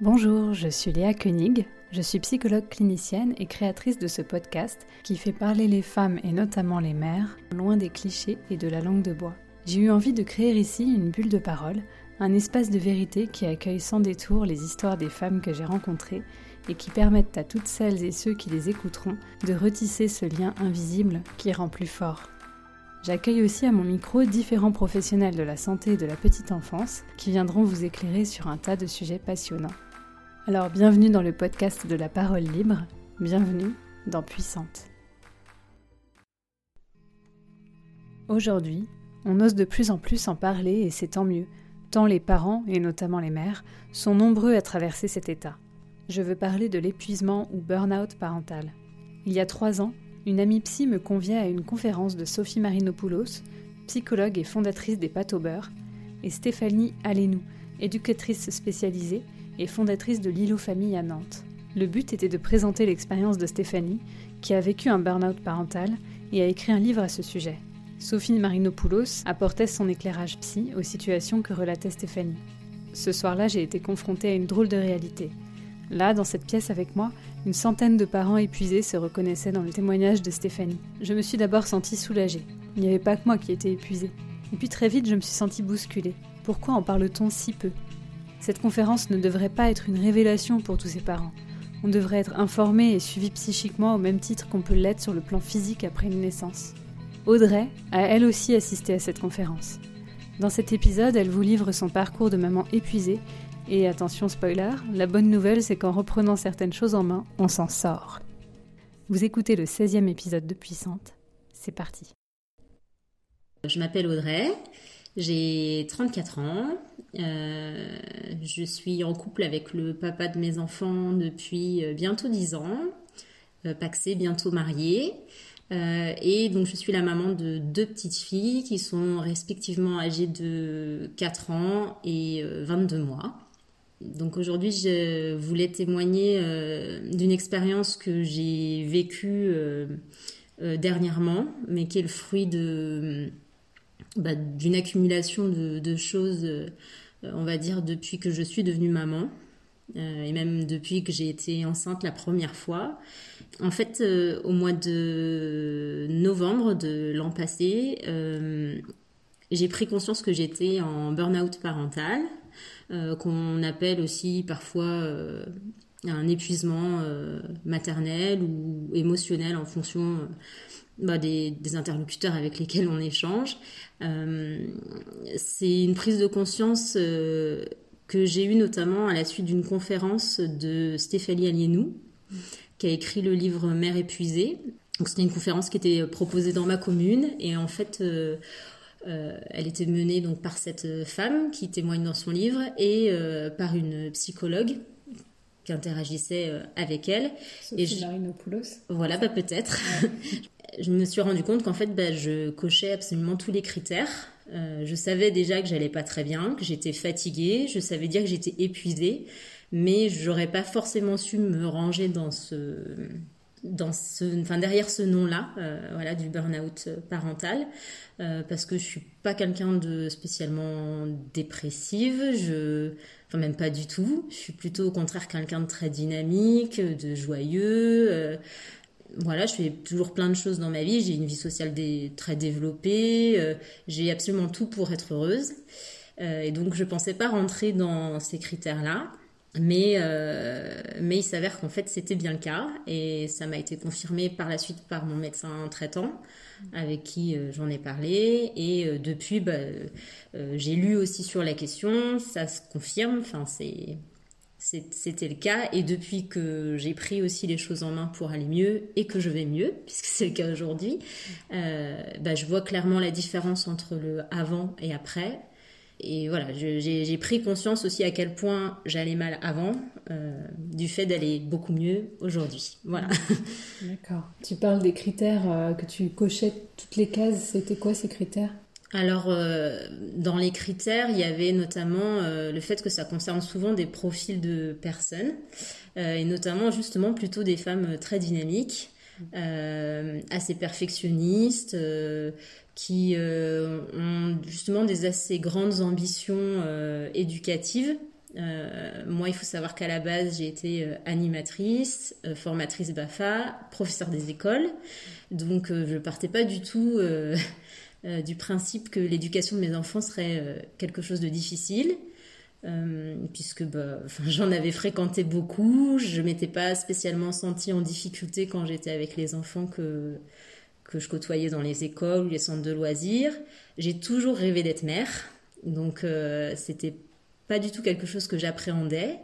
Bonjour, je suis Léa Koenig, je suis psychologue clinicienne et créatrice de ce podcast qui fait parler les femmes et notamment les mères loin des clichés et de la langue de bois. J'ai eu envie de créer ici une bulle de parole, un espace de vérité qui accueille sans détour les histoires des femmes que j'ai rencontrées et qui permettent à toutes celles et ceux qui les écouteront de retisser ce lien invisible qui rend plus fort. J'accueille aussi à mon micro différents professionnels de la santé et de la petite enfance qui viendront vous éclairer sur un tas de sujets passionnants. Alors bienvenue dans le podcast de la parole libre, bienvenue dans Puissante. Aujourd'hui, on ose de plus en plus en parler et c'est tant mieux, tant les parents, et notamment les mères, sont nombreux à traverser cet état. Je veux parler de l'épuisement ou burn-out parental. Il y a trois ans, une amie psy me conviait à une conférence de Sophie Marinopoulos, psychologue et fondatrice des pâtes au beurre, et Stéphanie Alénou, éducatrice spécialisée et fondatrice de l'îlot famille à Nantes. Le but était de présenter l'expérience de Stéphanie, qui a vécu un burn-out parental et a écrit un livre à ce sujet. Sophie Marinopoulos apportait son éclairage psy aux situations que relatait Stéphanie. Ce soir-là, j'ai été confrontée à une drôle de réalité. Là, dans cette pièce avec moi, une centaine de parents épuisés se reconnaissaient dans le témoignage de Stéphanie. Je me suis d'abord sentie soulagée. Il n'y avait pas que moi qui étais épuisée. Et puis très vite, je me suis sentie bousculée. Pourquoi en parle-t-on si peu? Cette conférence ne devrait pas être une révélation pour tous ces parents. On devrait être informé et suivi psychiquement au même titre qu'on peut l'être sur le plan physique après une naissance. Audrey a elle aussi assisté à cette conférence. Dans cet épisode, elle vous livre son parcours de maman épuisée et attention spoiler, la bonne nouvelle c'est qu'en reprenant certaines choses en main, on s'en sort. Vous écoutez le 16e épisode de Puissante, c'est parti. Je m'appelle Audrey, j'ai 34 ans, euh, je suis en couple avec le papa de mes enfants depuis euh, bientôt 10 ans, euh, paxé, bientôt marié. et donc je suis la maman de deux petites filles qui sont respectivement âgées de 4 ans et 22 mois. Donc aujourd'hui, je voulais témoigner euh, d'une expérience que j'ai vécue euh, euh, dernièrement, mais qui est le fruit de bah, d'une accumulation de, choses, on va dire, depuis que je suis devenue maman. et même depuis que j'ai été enceinte la première fois. En fait, au mois de novembre de l'an passé, j'ai pris conscience que j'étais en burn-out parental, euh, qu'on appelle aussi parfois euh, un épuisement euh, maternel ou émotionnel en fonction bah, des, interlocuteurs avec lesquels on échange. c'est une prise de conscience que j'ai eue notamment à la suite d'une conférence de Stéphanie Alienou, qui a écrit le livre Mère épuisée. C'était une conférence qui était proposée dans ma commune et en fait elle était menée donc par cette femme qui témoigne dans son livre et euh, par une psychologue qui interagissait euh, avec elle. Sophie et je... Voilà, bah, peut-être. je me suis rendu compte qu'en fait, bah, je cochais absolument tous les critères. je savais déjà que j'allais pas très bien, que j'étais fatiguée, je savais dire que j'étais épuisée, mais j'aurais pas forcément su me ranger dans ce derrière ce nom-là, voilà, du burn-out parental. Euh, parce que je suis pas quelqu'un de spécialement dépressive, enfin même pas du tout. Je suis plutôt au contraire quelqu'un de très dynamique, de joyeux. Euh, voilà, je fais toujours plein de choses dans ma vie. J'ai une vie sociale très développée. Euh, j'ai absolument tout pour être heureuse. et donc je pensais pas rentrer dans ces critères-là. Mais, mais il s'avère qu'en fait c'était bien le cas. Et ça m'a été confirmé par la suite par mon médecin traitant avec qui euh, j'en ai parlé. Et euh, depuis, bah, euh, j'ai lu aussi sur la question, ça se confirme, enfin, c'est c'était le cas. Et depuis que j'ai pris aussi les choses en main pour aller mieux et que je vais mieux puisque c'est le cas aujourd'hui bah, je vois clairement la différence entre le avant et après et voilà, j'ai pris conscience aussi à quel point j'allais mal avant, euh, du fait d'aller beaucoup mieux aujourd'hui. Voilà. D'accord. Tu parles des critères euh, que tu cochais toutes les cases. C'était quoi ces critères? Alors, euh, dans les critères, il y avait notamment le fait que ça concerne souvent des profils de personnes, et notamment justement plutôt des femmes très dynamiques, assez perfectionnistes, qui euh, ont justement des assez grandes ambitions euh, éducatives moi, il faut savoir qu'à la base, j'ai été animatrice, formatrice BAFA, professeur des écoles. Donc, je partais pas du tout du principe que l'éducation de mes enfants serait quelque chose de difficile. Euh, puisque bah, j'en avais fréquenté beaucoup, je m'étais pas spécialement sentie en difficulté quand j'étais avec les enfants que, que je côtoyais dans les écoles ou les centres de loisirs. J'ai toujours rêvé d'être mère, donc euh, c'était pas du tout quelque chose que j'appréhendais.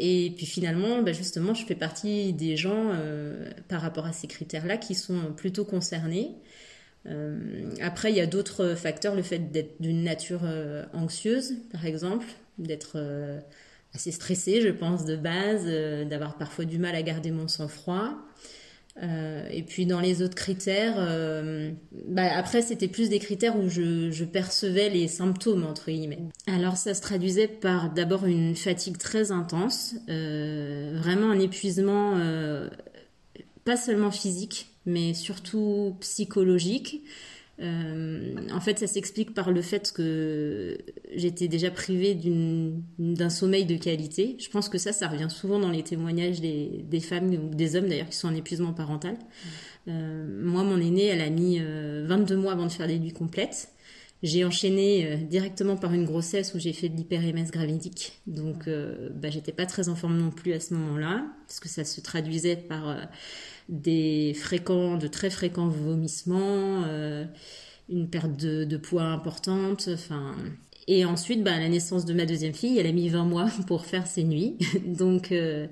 Et puis finalement, bah, justement, je fais partie des gens euh, par rapport à ces critères-là qui sont plutôt concernés. après, il y a d'autres facteurs, le fait d'être d'une nature anxieuse, par exemple, d'être euh, assez stressée, je pense, de base, euh, d'avoir parfois du mal à garder mon sang-froid. Euh, et puis dans les autres critères, bah, après c'était plus des critères où je, percevais les symptômes entre guillemets. Alors ça se traduisait par d'abord une fatigue très intense, vraiment un épuisement pas seulement physique, mais surtout psychologique. Euh, en fait, ça s'explique par le fait que j'étais déjà privée d'un sommeil de qualité. Je pense que ça, ça revient souvent dans les témoignages des, femmes ou des hommes d'ailleurs qui sont en épuisement parental. Euh, moi, mon aînée, elle a mis 22 euh, mois avant de faire des nuits complètes. J'ai enchaîné directement par une grossesse où j'ai fait de l'hyper-MS gravidique. Donc, bah, j'étais pas très en forme non plus à ce moment-là, parce que ça se traduisait par des fréquents, de très fréquents vomissements, euh, une perte de, poids importante, enfin. Et ensuite, bah, la naissance de ma deuxième fille, elle a mis 20 mois pour faire ses nuits. donc, euh,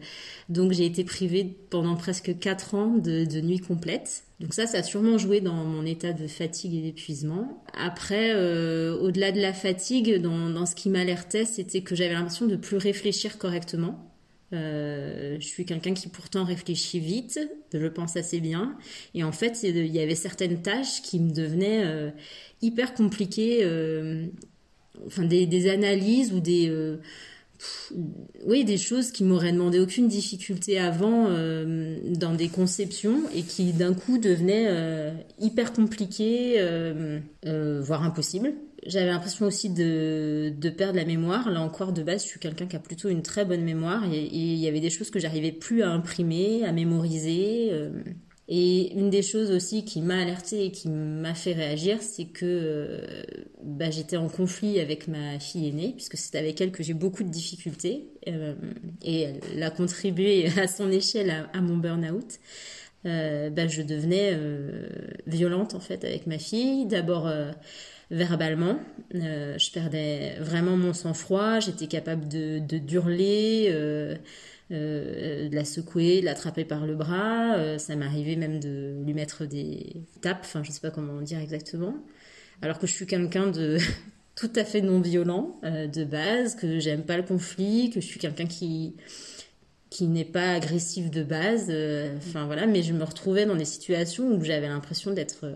donc j'ai été privée pendant presque 4 ans de, de nuits complètes. Donc ça, ça a sûrement joué dans mon état de fatigue et d'épuisement. Après, euh, au-delà de la fatigue, dans, dans ce qui m'alertait, c'était que j'avais l'impression de plus réfléchir correctement. Euh, je suis quelqu'un qui pourtant réfléchit vite, je pense assez bien. Et en fait, il y avait certaines tâches qui me devenaient euh, hyper compliquées. Euh, enfin, des, analyses ou des... oui, des choses qui m'auraient demandé aucune difficulté avant dans des conceptions et qui d'un coup devenaient hyper compliquées, voire impossibles j'avais l'impression aussi de, de, perdre la mémoire. Là encore, de base, je suis quelqu'un qui a plutôt une très bonne mémoire et, il y avait des choses que j'arrivais plus à imprimer, à mémoriser. Euh. Et une des choses aussi qui m'a alertée et qui m'a fait réagir, c'est que euh, bah, j'étais en conflit avec ma fille aînée, puisque c'est avec elle que j'ai beaucoup de difficultés. Euh, et elle a contribué à son échelle à, mon burn-out. bah, je devenais violente en fait avec ma fille. D'abord verbalement. Euh, je perdais vraiment mon sang-froid, j'étais capable de, de d'hurler, euh, euh, de la secouer, de l'attraper par le bras. ça m'arrivait même de lui mettre des tapes, enfin je sais pas comment dire exactement. Alors que je suis quelqu'un de tout à fait non violent de base, que j'aime pas le conflit, que je suis quelqu'un qui qui n'est pas agressif de base, enfin voilà, mais je me retrouvais dans des situations où j'avais l'impression d'être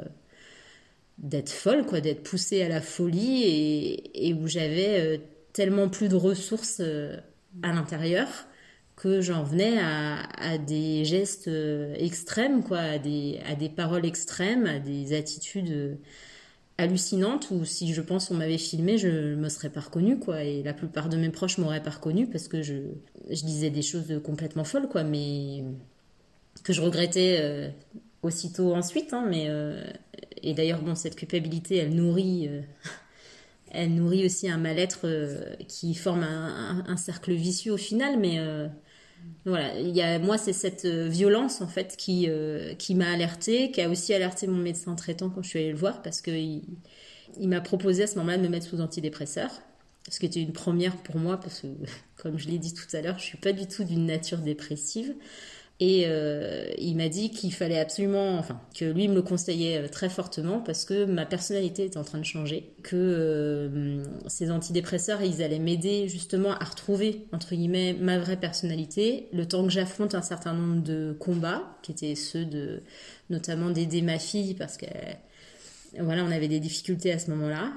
d'être folle, quoi, d'être poussée à la folie et, où j'avais euh, tellement plus de ressources euh, à l'intérieur que j'en venais à, des gestes euh, extrêmes, quoi, à des, à des paroles extrêmes, à des attitudes hallucinantes où si je pense on m'avait filmé, je ne me serais pas reconnue, quoi, et la plupart de mes proches m'auraient pas reconnue parce que je, je disais des choses complètement folles, quoi, mais que je regrettais aussitôt ensuite, hein, mais et d'ailleurs, bon, cette culpabilité, elle nourrit, euh, elle nourrit aussi un mal-être euh, qui forme un, cercle vicieux au final. Mais euh, voilà, il y a, moi, c'est cette violence en fait qui, qui m'a alertée, qui a aussi alerté mon médecin traitant quand je suis allée le voir parce qu'il il, m'a proposé à ce moment-là de me mettre sous antidépresseur. Ce qui était une première pour moi parce que, comme je l'ai dit tout à l'heure, je suis pas du tout d'une nature dépressive. Et euh, il m'a dit qu'il fallait absolument, enfin, que lui me le conseillait euh, très fortement parce que ma personnalité était en train de changer, que euh, ces antidépresseurs, ils allaient m'aider justement à retrouver, entre guillemets, ma vraie personnalité, le temps que j'affronte un certain nombre de combats, qui étaient ceux de, notamment d'aider ma fille parce que voilà, on avait des difficultés à ce moment-là.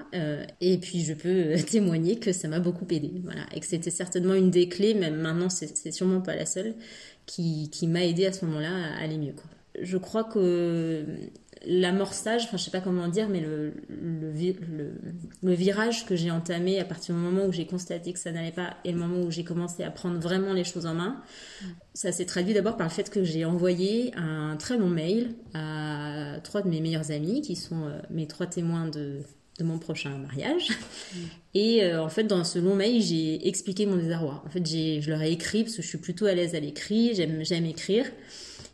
et puis, je peux témoigner que ça m'a beaucoup aidé. Voilà. Et que c'était certainement une des clés, même maintenant, c'est sûrement pas la seule, qui, m'a aidé à ce moment-là à aller mieux. je crois que l'amorçage, enfin je sais pas comment dire, mais le, le, virage que j'ai entamé à partir du moment où j'ai constaté que ça n'allait pas et le moment où j'ai commencé à prendre vraiment les choses en main, ça s'est traduit d'abord par le fait que j'ai envoyé un très long mail à trois de mes meilleurs amis qui sont euh, mes trois témoins de, de mon prochain mariage. Et euh, en fait, dans ce long mail, j'ai expliqué mon désarroi. En fait, je leur ai écrit, parce que je suis plutôt à l'aise à l'écrit, j'aime écrire.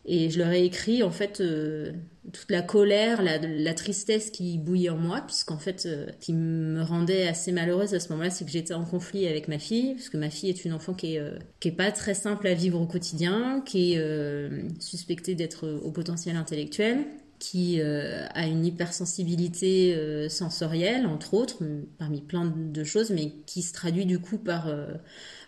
Et je leur ai écrit en fait euh, toute la colère, la, la, tristesse qui bouillait en moi, puisqu'en fait, euh, qui me rendait assez malheureuse à ce moment-là, c'est que j'étais en conflit avec ma fille, parce que ma fille est une enfant qui est, euh, qui est pas très simple à vivre au quotidien, qui est suspectée d'être au potentiel intellectuel, qui a une hypersensibilité sensorielle, entre autres, parmi plein de choses, mais qui se traduit du coup par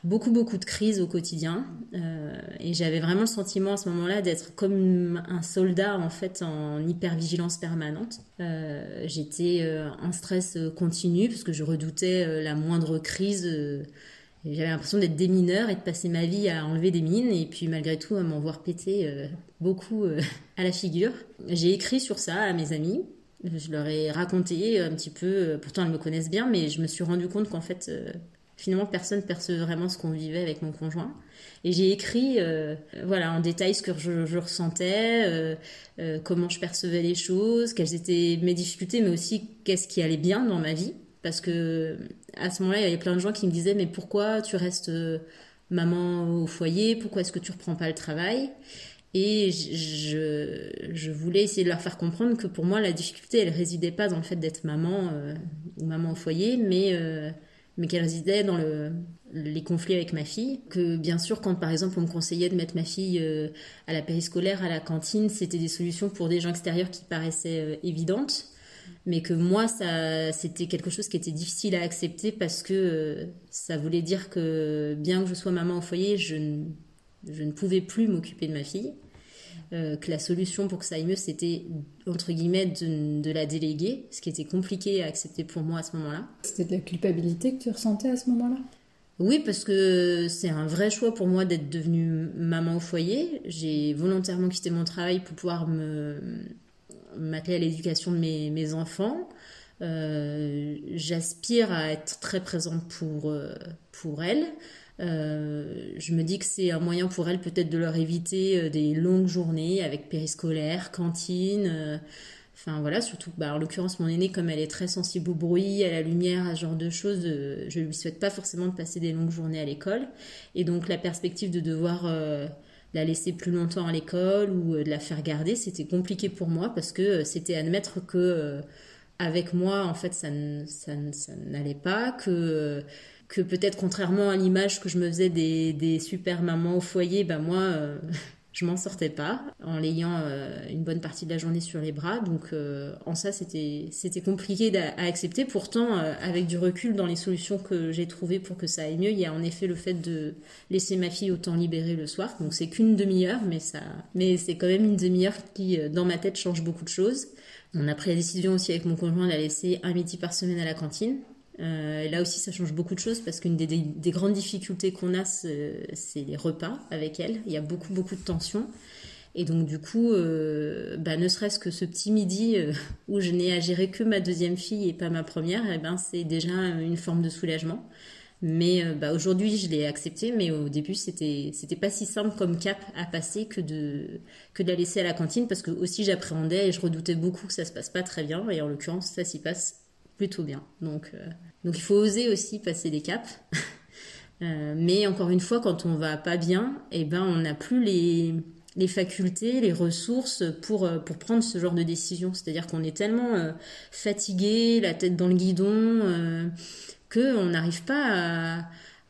beaucoup, beaucoup de crises au quotidien. Euh, et j'avais vraiment le sentiment à ce moment-là d'être comme un soldat, en fait, en hypervigilance permanente. Euh, j'étais euh, en stress continu parce que je redoutais la moindre crise. J'avais l'impression d'être démineur et de passer ma vie à enlever des mines et puis malgré tout à m'en voir péter beaucoup à la figure. J'ai écrit sur ça à mes amis. Je leur ai raconté un petit peu, pourtant elles me connaissent bien, mais je me suis rendu compte qu'en fait, Finalement, personne percevait vraiment ce qu'on vivait avec mon conjoint. Et j'ai écrit, euh, voilà, en détail ce que je, ressentais, euh, euh, comment je percevais les choses, quelles étaient mes difficultés, mais aussi qu'est-ce qui allait bien dans ma vie. Parce que à ce moment-là, il y avait plein de gens qui me disaient, mais pourquoi tu restes maman au foyer? Pourquoi est-ce que tu reprends pas le travail? Et je, voulais essayer de leur faire comprendre que pour moi, la difficulté, elle résidait pas dans le fait d'être maman ou maman au foyer, mais mais qu'elle résidait dans le, les conflits avec ma fille. Que bien sûr, quand par exemple on me conseillait de mettre ma fille euh, à la périscolaire, à la cantine, c'était des solutions pour des gens extérieurs qui paraissaient euh, évidentes. Mais que moi, ça, c'était quelque chose qui était difficile à accepter parce que euh, ça voulait dire que bien que je sois maman au foyer, je, je ne pouvais plus m'occuper de ma fille. Euh, que la solution pour que ça aille mieux, c'était entre guillemets de, la déléguer, ce qui était compliqué à accepter pour moi à ce moment-là. C'était de la culpabilité que tu ressentais à ce moment-là? Oui, parce que c'est un vrai choix pour moi d'être devenue maman au foyer. J'ai volontairement quitté mon travail pour pouvoir me m'atteler à l'éducation de mes, enfants. Euh, j'aspire à être très présente pour, euh, pour elles. Euh, je me dis que c'est un moyen pour elles peut-être de leur éviter des longues journées avec périscolaire, cantine. Enfin voilà, surtout, bah, en l'occurrence, mon aînée, comme elle est très sensible au bruit, à la lumière, à ce genre de choses, je lui souhaite pas forcément de passer des longues journées à l'école. Et donc la perspective de devoir la laisser plus longtemps à l'école ou de la faire garder, c'était compliqué pour moi parce que c'était admettre que avec moi, en fait, ça, ça, n'allait pas, que que peut-être contrairement à l'image que je me faisais des, des super mamans au foyer, ben moi, euh, je m'en sortais pas en l'ayant euh, une bonne partie de la journée sur les bras. Donc euh, en ça, c'était c'était compliqué à, accepter. Pourtant, avec du recul dans les solutions que j'ai trouvées pour que ça aille mieux, il y a en effet le fait de laisser ma fille au temps libéré le soir. Donc c'est qu'une demi-heure, mais ça, mais c'est quand même une demi-heure qui, dans ma tête, change beaucoup de choses. On a pris la décision aussi avec mon conjoint de la laisser un midi par semaine à la cantine. Euh, là aussi, ça change beaucoup de choses parce qu'une des, grandes difficultés qu'on a, c'est les repas avec elle. Il y a beaucoup, beaucoup de tensions. Et donc, du coup, euh, bah, ne serait-ce que ce petit midi euh, où je n'ai à gérer que ma deuxième fille et pas ma première, eh ben, c'est déjà une forme de soulagement. Mais bah, aujourd'hui, je l'ai accepté, mais au début, c'était c'était pas si simple comme cap à passer que de la laisser à la cantine parce que aussi j'appréhendais et je redoutais beaucoup que ça se passe pas très bien. Et en l'occurrence, ça s'y passe plutôt bien. Donc, donc il faut oser aussi passer des caps. Euh, mais encore une fois, quand on va pas bien, eh ben, on n'a plus les, les facultés, les ressources pour, euh, pour prendre ce genre de décision. C'est-à-dire qu'on est tellement fatigué, la tête dans le guidon, qu'on n'arrive pas à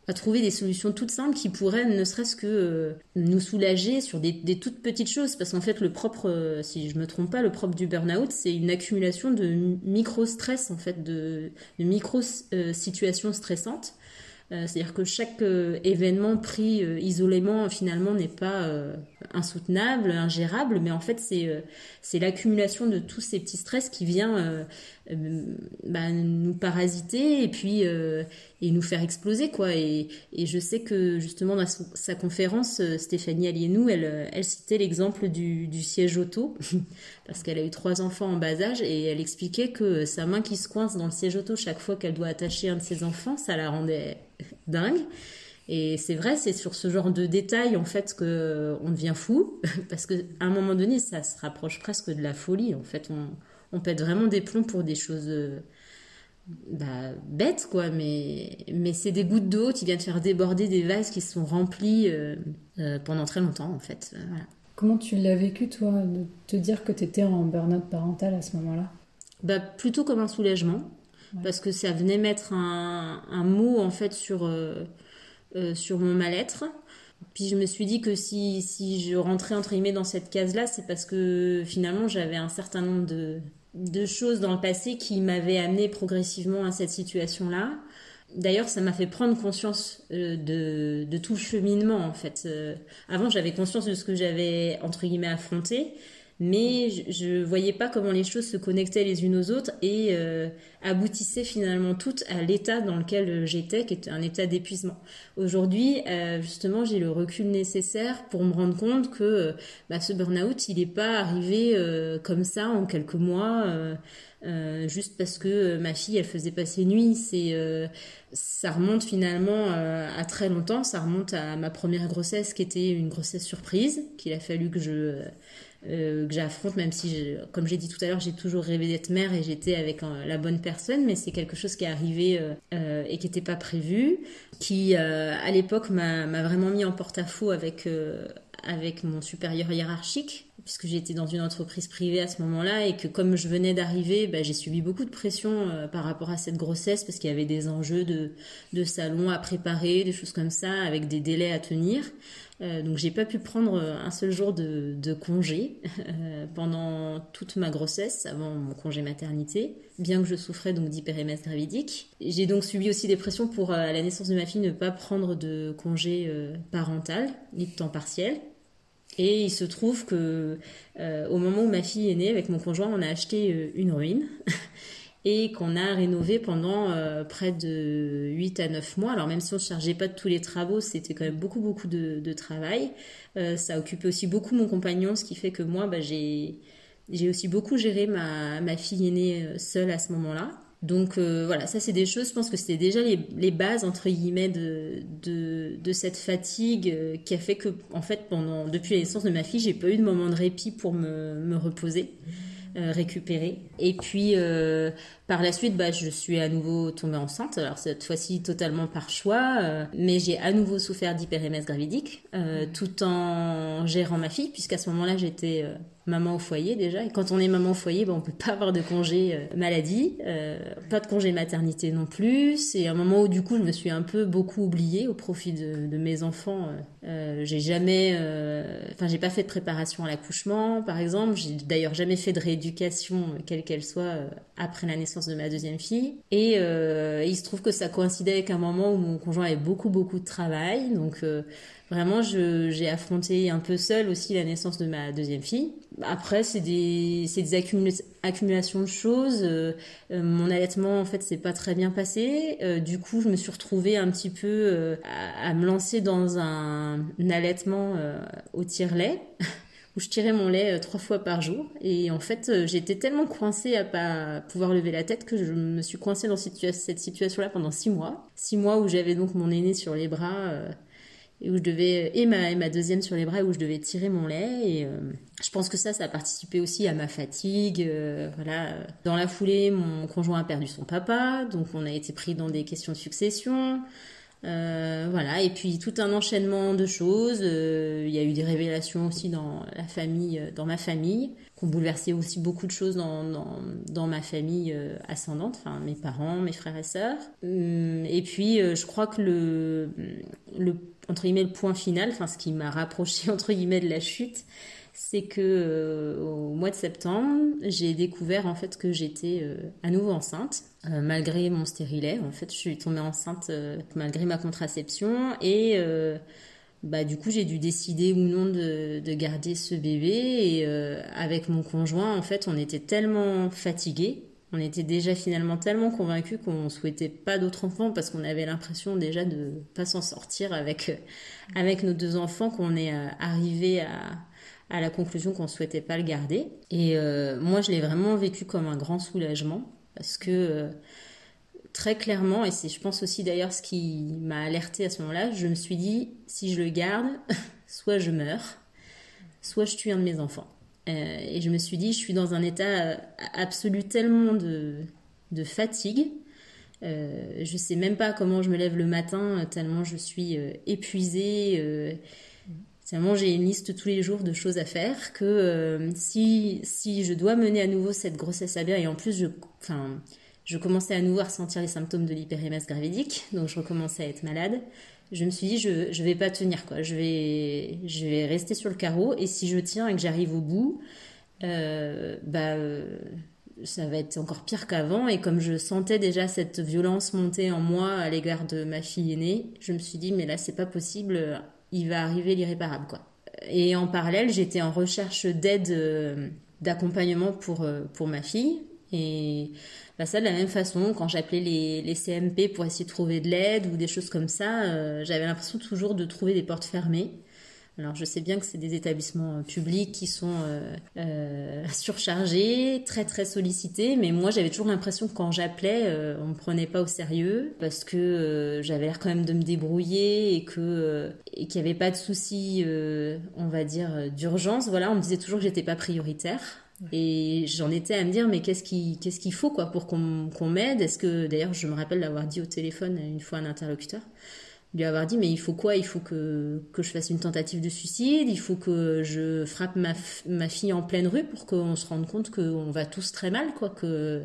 à trouver des solutions toutes simples qui pourraient ne serait-ce que euh, nous soulager sur des, toutes petites choses. Parce qu'en fait, le propre, euh, si je me trompe pas, le propre du burn-out, c'est une accumulation de micro-stress, en fait, de, micro-situations stressantes. Euh, c'est-à-dire que chaque événement pris isolément, finalement, n'est pas insoutenable, ingérable, mais en fait c'est euh, c'est l'accumulation de tous ces petits stress qui vient euh, euh, bah, nous parasiter et puis et nous faire exploser quoi. Et, et je sais que justement dans sa conférence, Stéphanie Alienou, elle, elle citait l'exemple du, du siège auto parce qu'elle a eu trois enfants en bas âge et elle expliquait que sa main qui se coince dans le siège auto chaque fois qu'elle doit attacher un de ses enfants, ça la rendait dingue. Et c'est vrai, c'est sur ce genre de détails en fait que euh, on devient fou, parce qu'à un moment donné, ça se rapproche presque de la folie. En fait, on, on pète vraiment des plombs pour des choses euh, bah, bêtes, quoi. Mais, mais c'est des gouttes d'eau qui viennent faire déborder des vases qui sont remplis euh, pendant très longtemps, en fait. Comment tu l'as vécu, toi, de te dire que tu étais en burn-out parental à ce moment-là? Bah, Plutôt comme un soulagement, parce que ça venait mettre un, un mot, en fait, sur euh, sur mon mal-être. Puis je me suis dit que si, si je rentrais entre guillemets dans cette case-là, c'est parce que finalement j'avais un certain nombre de, de choses dans le passé qui m'avaient amené progressivement à cette situation-là. D'ailleurs, ça m'a fait prendre conscience euh, de, de, tout le cheminement en fait. Euh, avant, j'avais conscience de ce que j'avais entre guillemets affronté, mais je, ne voyais pas comment les choses se connectaient les unes aux autres et euh, aboutissaient finalement toutes à l'état dans lequel j'étais, qui était un état d'épuisement. Aujourd'hui, euh, justement, j'ai le recul nécessaire pour me rendre compte que euh, bah, ce burn-out, il n'est pas arrivé comme ça en quelques mois. juste parce que ma fille elle faisait passer nuit c'est ça remonte finalement à très longtemps ça remonte à ma première grossesse qui était une grossesse surprise qu'il a fallu que je euh, que j'affronte, même si, comme j'ai dit tout à l'heure, j'ai toujours rêvé d'être mère et j'étais avec euh, la bonne personne, mais c'est quelque chose qui est arrivé euh, et qui n'était pas prévu, qui à l'époque m'a vraiment mis en porte-à-faux avec, avec mon supérieur hiérarchique, puisque j'étais dans une entreprise privée à ce moment-là et que comme je venais d'arriver, bah, j'ai subi beaucoup de pression par rapport à cette grossesse parce qu'il y avait des enjeux de, de salon à préparer, des choses comme ça, avec des délais à tenir. Euh, donc j'ai pas pu prendre euh, un seul jour de, congé euh, pendant toute ma grossesse avant mon congé maternité, bien que je souffrais donc d'hyperémèse gravidique. J'ai donc subi aussi des pressions pour à la naissance de ma fille ne pas prendre de congé parental ni de temps partiel. Et il se trouve que au moment où ma fille est née, avec mon conjoint, on a acheté une ruine. et qu'on a rénové pendant euh, près de 8 à 9 mois. Alors même si on ne chargeait pas de tous les travaux, c'était quand même beaucoup beaucoup de, travail. Euh, ça occupait aussi beaucoup mon compagnon, ce qui fait que moi, bah, j'ai, aussi beaucoup géré ma, ma fille aînée euh, seule à ce moment-là. Donc voilà, ça c'est des choses, je pense que c'était déjà les, bases entre guillemets de, de, cette fatigue qui a fait que en fait pendant depuis la naissance de ma fille, j'ai pas eu de moment de répit pour me, me reposer. récupérer. Et puis par la suite, bah, je suis à nouveau tombée enceinte, alors cette fois-ci totalement par choix, euh, mais j'ai à nouveau souffert d'hyperémèse gravidique, euh, tout en gérant ma fille, puisqu'à ce moment-là, j'étais euh, maman au foyer déjà. Et quand on est maman au foyer, bah, on peut pas avoir de congé maladie, pas de congé maternité non plus. C'est un moment où du coup, je me suis un peu beaucoup oubliée au profit de, de mes enfants. j'ai jamais, enfin, j'ai pas fait de préparation à l'accouchement, par exemple. J'ai d'ailleurs jamais fait de rééducation, quelle qu'elle soit, après la naissance de ma deuxième fille. Et euh, il se trouve que ça coïncidait avec un moment où mon conjoint avait beaucoup, beaucoup de travail. Donc euh, vraiment, j'ai affronté un peu seule aussi la naissance de ma deuxième fille. Après, c'est des, des accumulations de choses. Euh, mon allaitement, en fait, c'est pas très bien passé. du coup, je me suis retrouvée un petit peu à, me lancer dans un, un allaitement au tire-lait. où je tirais mon lait euh, trois fois par jour. Et en fait, euh, j'étais tellement coincée à pas pouvoir lever la tête que je me suis coincée dans cette situation-là pendant six mois. Six mois où j'avais donc mon aîné sur les bras euh, et où je devais et ma, ma deuxième sur les bras où je devais tirer mon lait et je pense que ça ça a participé aussi à ma fatigue voilà dans la foulée mon conjoint a perdu son papa donc on a été pris dans des questions de succession euh, voilà, et puis tout un enchaînement de choses. Euh, il y a eu des révélations aussi dans la famille, euh, dans ma famille, qui ont bouleversé aussi beaucoup de choses dans, dans, ma famille ascendante, enfin mes parents, mes frères et sœurs. Hum, et puis je crois que le, le entre guillemets le point final, enfin ce qui m'a rapproché entre guillemets de la chute, c'est que au mois de septembre, j'ai découvert en fait que j'étais à nouveau enceinte, euh, malgré mon stérilet. En fait, je suis tombée enceinte malgré ma contraception et bah du coup j'ai dû décider ou non de, de garder ce bébé et euh, avec mon conjoint en fait on était tellement fatigués on était déjà finalement tellement convaincus qu'on souhaitait pas d'autres enfants parce qu'on avait l'impression déjà de pas s'en sortir avec euh, avec nos deux enfants qu'on est euh, arrivé à à la conclusion qu'on souhaitait pas le garder et moi je l'ai vraiment vécu comme un grand soulagement parce que très clairement, et c'est je pense aussi d'ailleurs ce qui m'a alerté à ce moment-là, je me suis dit, si je le garde, soit je meurs, soit je tue un de mes enfants. Euh, et je me suis dit, je suis dans un état euh, absolu tellement de, fatigue. Euh, je sais même pas comment je me lève le matin, tellement je suis euh, épuisée. Tellement j'ai une liste tous les jours de choses à faire que si, si je dois mener à nouveau cette grossesse à bien, et en plus, je, enfin, je commençais à nouveau à ressentir les symptômes de l'hypérémèse gravidique, donc je recommençais à être malade. Je me suis dit, je, je vais pas tenir, quoi. Je vais, je vais rester sur le carreau, et si je tiens et que j'arrive au bout, euh, bah, euh, ça va être encore pire qu'avant. Et comme je sentais déjà cette violence monter en moi à l'égard de ma fille aînée, je me suis dit, mais là, c'est pas possible, il va arriver l'irréparable, quoi. Et en parallèle, j'étais en recherche d'aide, euh, d'accompagnement pour, euh, pour ma fille. Et bah ça, de la même façon, quand j'appelais les, les, CMP pour essayer de trouver de l'aide ou des choses comme ça, euh, j'avais l'impression toujours de trouver des portes fermées. Alors je sais bien que c'est des établissements euh, publics qui sont euh, euh, surchargés, très très sollicités, mais moi j'avais toujours l'impression que quand j'appelais, euh, on me prenait pas au sérieux parce que j'avais l'air quand même de me débrouiller et que et qu'il n'y avait pas de soucis, on va dire d'urgence. Voilà, on me disait toujours que j'étais pas prioritaire. Et j'en étais à me dire, mais qu'est-ce qu'il faut quoi pour qu'on m'aide? Est-ce que, d'ailleurs, je me rappelle d'avoir dit au téléphone une fois à un interlocuteur, lui avoir dit, mais il faut quoi? Il faut que, que je fasse une tentative de suicide, il faut que je frappe ma, ma fille en pleine rue pour qu'on se rende compte qu'on va tous très mal, quoi, que,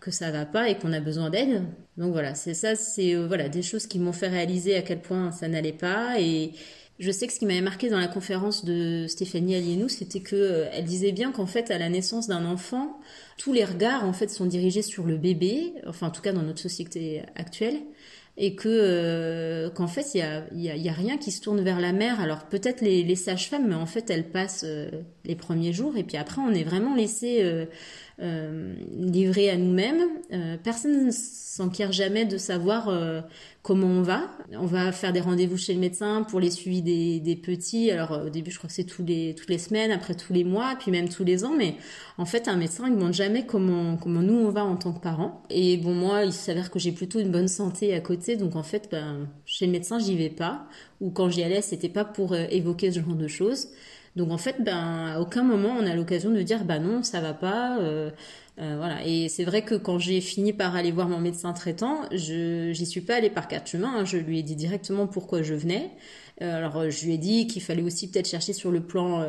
que ça va pas et qu'on a besoin d'aide. Donc voilà, c'est ça, c'est euh, voilà des choses qui m'ont fait réaliser à quel point ça n'allait pas et je sais que ce qui m'avait marqué dans la conférence de Stéphanie Alienou, c'était que euh, elle disait bien qu'en fait, à la naissance d'un enfant, tous les regards en fait sont dirigés sur le bébé, enfin en tout cas dans notre société actuelle, et que euh, qu'en fait il y a, rien qui se tourne vers la mère. Alors peut-être les, les sages-femmes, mais en fait elles passent euh, les premiers jours, et puis après on est vraiment laissé euh, euh, livré à nous-mêmes. Euh, personne ne s'enquiert jamais de savoir euh, comment on va. On va faire des rendez-vous chez le médecin pour les suivis des, des petits. Alors au début, je crois que c'est tous les toutes les semaines, après tous les mois, puis même tous les ans. Mais en fait, un médecin il demande jamais comment comment nous on va en tant que parents. Et bon, moi, il s'avère que j'ai plutôt une bonne santé à côté, donc en fait, ben, chez le médecin, j'y vais pas. Ou quand j'y allais, c'était pas pour évoquer ce genre de choses. Donc en fait, ben, à aucun moment on a l'occasion de dire bah non, ça va pas. Euh, euh, voilà. Et c'est vrai que quand j'ai fini par aller voir mon médecin traitant, je j'y suis pas allée par quatre chemins. Hein. Je lui ai dit directement pourquoi je venais. Euh, alors je lui ai dit qu'il fallait aussi peut-être chercher sur le plan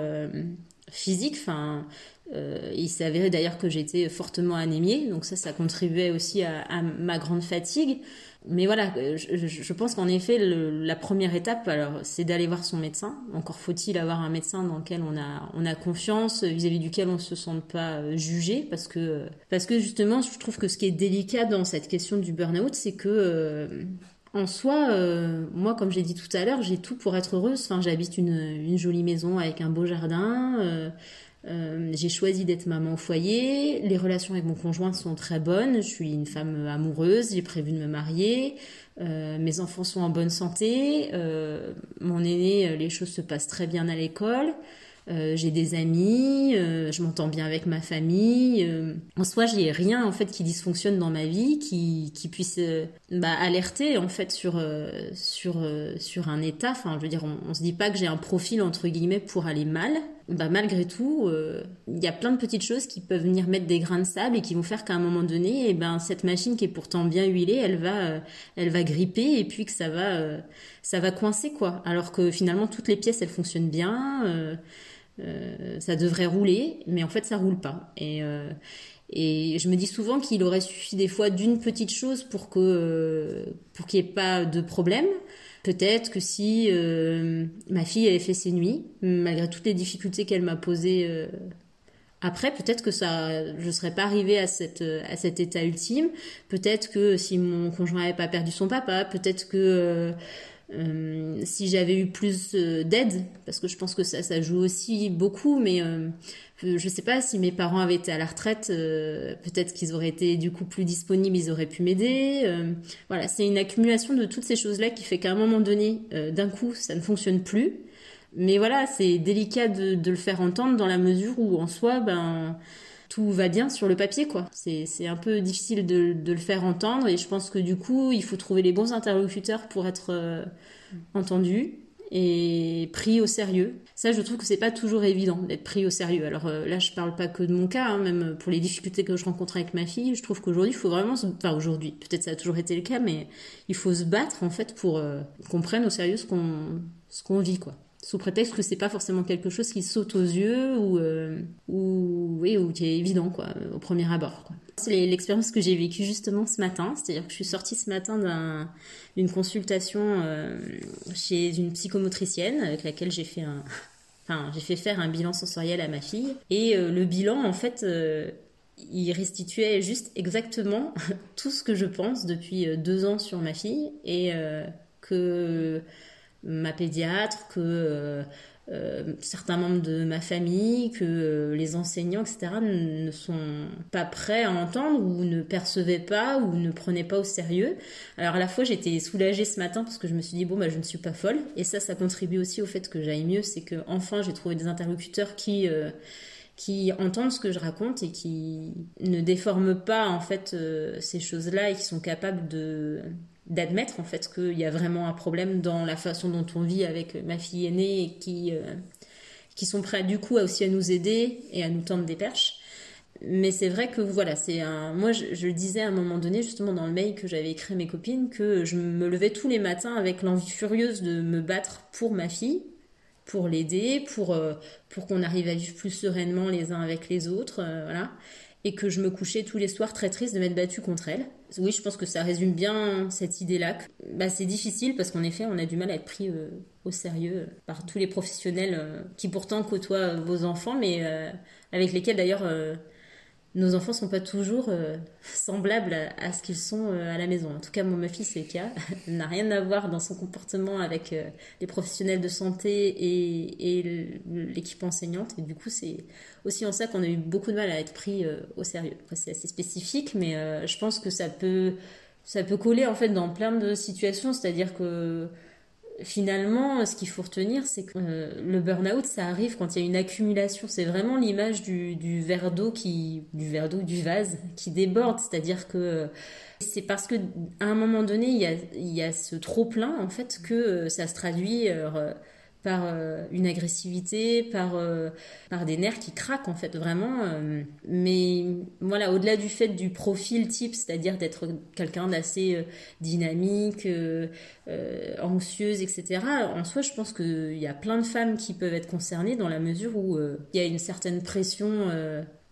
physique. Enfin, il s'est avéré d'ailleurs que j'étais fortement anémiée, donc ça, ça contribuait aussi à ma grande fatigue. Mais voilà, je, je pense qu'en effet, la première étape, alors, c'est d'aller voir son médecin. Encore faut-il avoir un médecin dans lequel on a, on a confiance, vis-à-vis -vis duquel on se sente pas jugé, parce que, parce que justement, je trouve que ce qui est délicat dans cette question du burn-out, c'est que euh, en soi, euh, moi, comme j'ai dit tout à l'heure, j'ai tout pour être heureuse. Enfin, j'habite une, une jolie maison avec un beau jardin. Euh, euh, j'ai choisi d'être maman au foyer. Les relations avec mon conjoint sont très bonnes. Je suis une femme amoureuse. J'ai prévu de me marier. Euh, mes enfants sont en bonne santé. Euh, mon aîné, les choses se passent très bien à l'école. J'ai des amis, je m'entends bien avec ma famille. En soi, j'ai rien en fait qui dysfonctionne dans ma vie, qui, qui puisse bah, alerter en fait sur sur sur un état. Enfin, je veux dire, on, on se dit pas que j'ai un profil entre guillemets pour aller mal. Bah, malgré tout, il y a plein de petites choses qui peuvent venir mettre des grains de sable et qui vont faire qu'à un moment donné, et eh ben cette machine qui est pourtant bien huilée, elle va elle va gripper et puis que ça va ça va coincer quoi. Alors que finalement toutes les pièces elles fonctionnent bien. Euh, ça devrait rouler, mais en fait ça roule pas. Et, euh, et je me dis souvent qu'il aurait suffi des fois d'une petite chose pour que euh, pour qu'il n'y ait pas de problème. Peut-être que si euh, ma fille avait fait ses nuits, malgré toutes les difficultés qu'elle m'a posées euh, après, peut-être que ça, je serais pas arrivée à cette à cet état ultime. Peut-être que si mon conjoint n'avait pas perdu son papa, peut-être que si j'avais eu plus d'aide, parce que je pense que ça, ça joue aussi beaucoup, mais je sais pas si mes parents avaient été à la retraite, peut-être qu'ils auraient été du coup plus disponibles, ils auraient pu m'aider. voilà, c'est une accumulation de toutes ces choses-là qui fait qu'à un moment donné, d'un coup, ça ne fonctionne plus. Mais voilà, c'est délicat de, de, le faire entendre dans la mesure où en soi, ben tout va bien sur le papier, quoi. C'est un peu difficile de, de, le faire entendre et je pense que du coup, il faut trouver les bons interlocuteurs pour être euh, entendu et pris au sérieux. Ça, je trouve que c'est pas toujours évident d'être pris au sérieux. Alors euh, là, je parle pas que de mon cas, hein, même pour les difficultés que je rencontre avec ma fille, je trouve qu'aujourd'hui, il faut vraiment, enfin aujourd'hui, peut-être ça a toujours été le cas, mais il faut se battre en fait pour euh, qu'on prenne au sérieux ce qu'on ce qu'on vit, quoi sous prétexte que c'est pas forcément quelque chose qui saute aux yeux ou, euh, ou, ou qui est évident quoi, au premier abord. C'est l'expérience que j'ai vécue justement ce matin, c'est-à-dire que je suis sortie ce matin d'une consultation euh, chez une psychomotricienne avec laquelle j'ai fait un, enfin j'ai fait faire un bilan sensoriel à ma fille et euh, le bilan en fait il restituait juste exactement tout ce que je pense depuis deux ans sur ma fille et que ma pédiatre, que euh, euh, certains membres de ma famille, que euh, les enseignants, etc., ne sont pas prêts à entendre ou ne percevaient pas ou ne prenaient pas au sérieux. Alors à la fois j'étais soulagée ce matin parce que je me suis dit bon bah je ne suis pas folle et ça ça contribue aussi au fait que j'aille mieux, c'est que enfin j'ai trouvé des interlocuteurs qui qui entendent ce que je raconte et qui ne déforment pas en fait ces choses-là et qui sont capables de d'admettre en fait qu'il y a vraiment un problème dans la façon dont on vit avec ma fille aînée et qui, euh, qui sont prêts du coup aussi à nous aider et à nous tendre des perches. Mais c'est vrai que voilà, c'est un. Moi, je, le disais à un moment donné, justement dans le mail que j'avais écrit à mes copines, que je me levais tous les matins avec l'envie furieuse de me battre pour ma fille, pour l'aider, pour, euh, pour qu'on arrive à vivre plus sereinement les uns avec les autres, euh, voilà et que je me couchais tous les soirs très triste de m'être battue contre elle. Oui, je pense que ça résume bien cette idée-là. Bah, c'est difficile parce qu'en effet, on a du mal à être pris euh, au sérieux euh, par tous les professionnels euh, qui pourtant côtoient vos enfants, mais avec lesquels d'ailleurs nos enfants sont pas toujours euh, semblables à, ce qu'ils sont euh, à la maison. En tout cas, mon ma fille, c'est le cas. N'a rien à voir dans son comportement avec euh, les professionnels de santé et, et l'équipe enseignante. Et du coup, c'est aussi en ça qu'on a eu beaucoup de mal à être pris au sérieux. C'est assez spécifique, mais je pense que ça peut, ça peut coller en fait dans plein de situations. C'est-à-dire que finalement, ce qu'il faut retenir, c'est que euh, le burn-out, ça arrive quand il y a une accumulation. C'est vraiment l'image du, verre d'eau qui, du verre d'eau, du vase qui déborde. C'est-à-dire que euh, c'est parce que à un moment donné, il y a, ce trop plein en fait que euh, ça se traduit par euh, une agressivité, par, euh, par des nerfs qui craquent en fait vraiment. Euh. mais voilà, au-delà du fait du profil type, c'est-à-dire d'être quelqu'un d'assez dynamique, anxieuse, etc., en soi je pense qu'il y a plein de femmes qui peuvent être concernées dans la mesure où il y a une certaine pression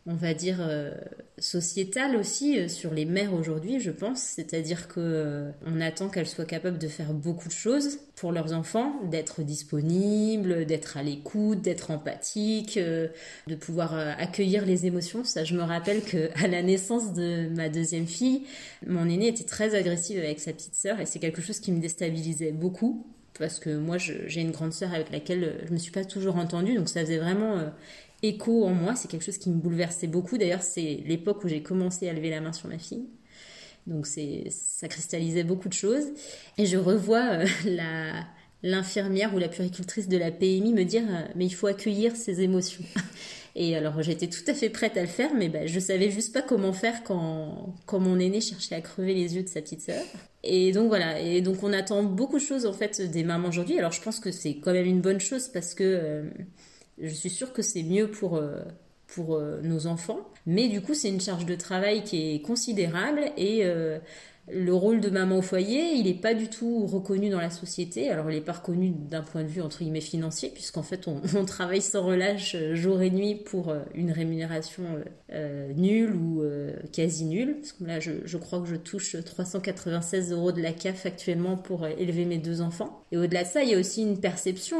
on va dire, euh, sociétale aussi euh, sur les mères aujourd'hui, je pense. C'est-à-dire que euh, attend qu'elles soient capables de faire beaucoup de choses pour leurs enfants, d'être disponibles, d'être à l'écoute, d'être empathiques, de pouvoir accueillir les émotions. Ça, je me rappelle que à la naissance de ma deuxième fille, mon aînée était très agressive avec sa petite sœur et c'est quelque chose qui me déstabilisait beaucoup parce que moi j'ai une grande sœur avec laquelle je me suis pas toujours entendue donc ça faisait vraiment écho en moi. C'est quelque chose qui me bouleversait beaucoup. D'ailleurs, c'est l'époque où j'ai commencé à lever la main sur ma fille. Donc c'est, ça cristallisait beaucoup de choses. Et je revois euh, l'infirmière ou la puricultrice de la PMI me dire euh, mais il faut accueillir ses émotions. Et alors j'étais tout à fait prête à le faire, mais ben, je savais juste pas comment faire quand, quand mon aîné cherchait à crever les yeux de sa petite sœur. Et donc voilà, et donc on attend beaucoup de choses en fait des mamans aujourd'hui. Alors je pense que c'est quand même une bonne chose parce que euh, je suis sûre que c'est mieux pour, euh, pour euh, nos enfants. Mais du coup, c'est une charge de travail qui est considérable et euh, le rôle de maman au foyer, il n'est pas du tout reconnu dans la société. Alors, il n'est pas reconnu d'un point de vue, entre guillemets, financier, puisqu'en fait, on, travaille sans relâche euh, jour et nuit pour euh, une rémunération euh, nulle ou quasi nulle. Parce que là, je, crois que je touche 396 euros de la CAF actuellement pour élever mes deux enfants. Et au-delà de ça, il y a aussi une perception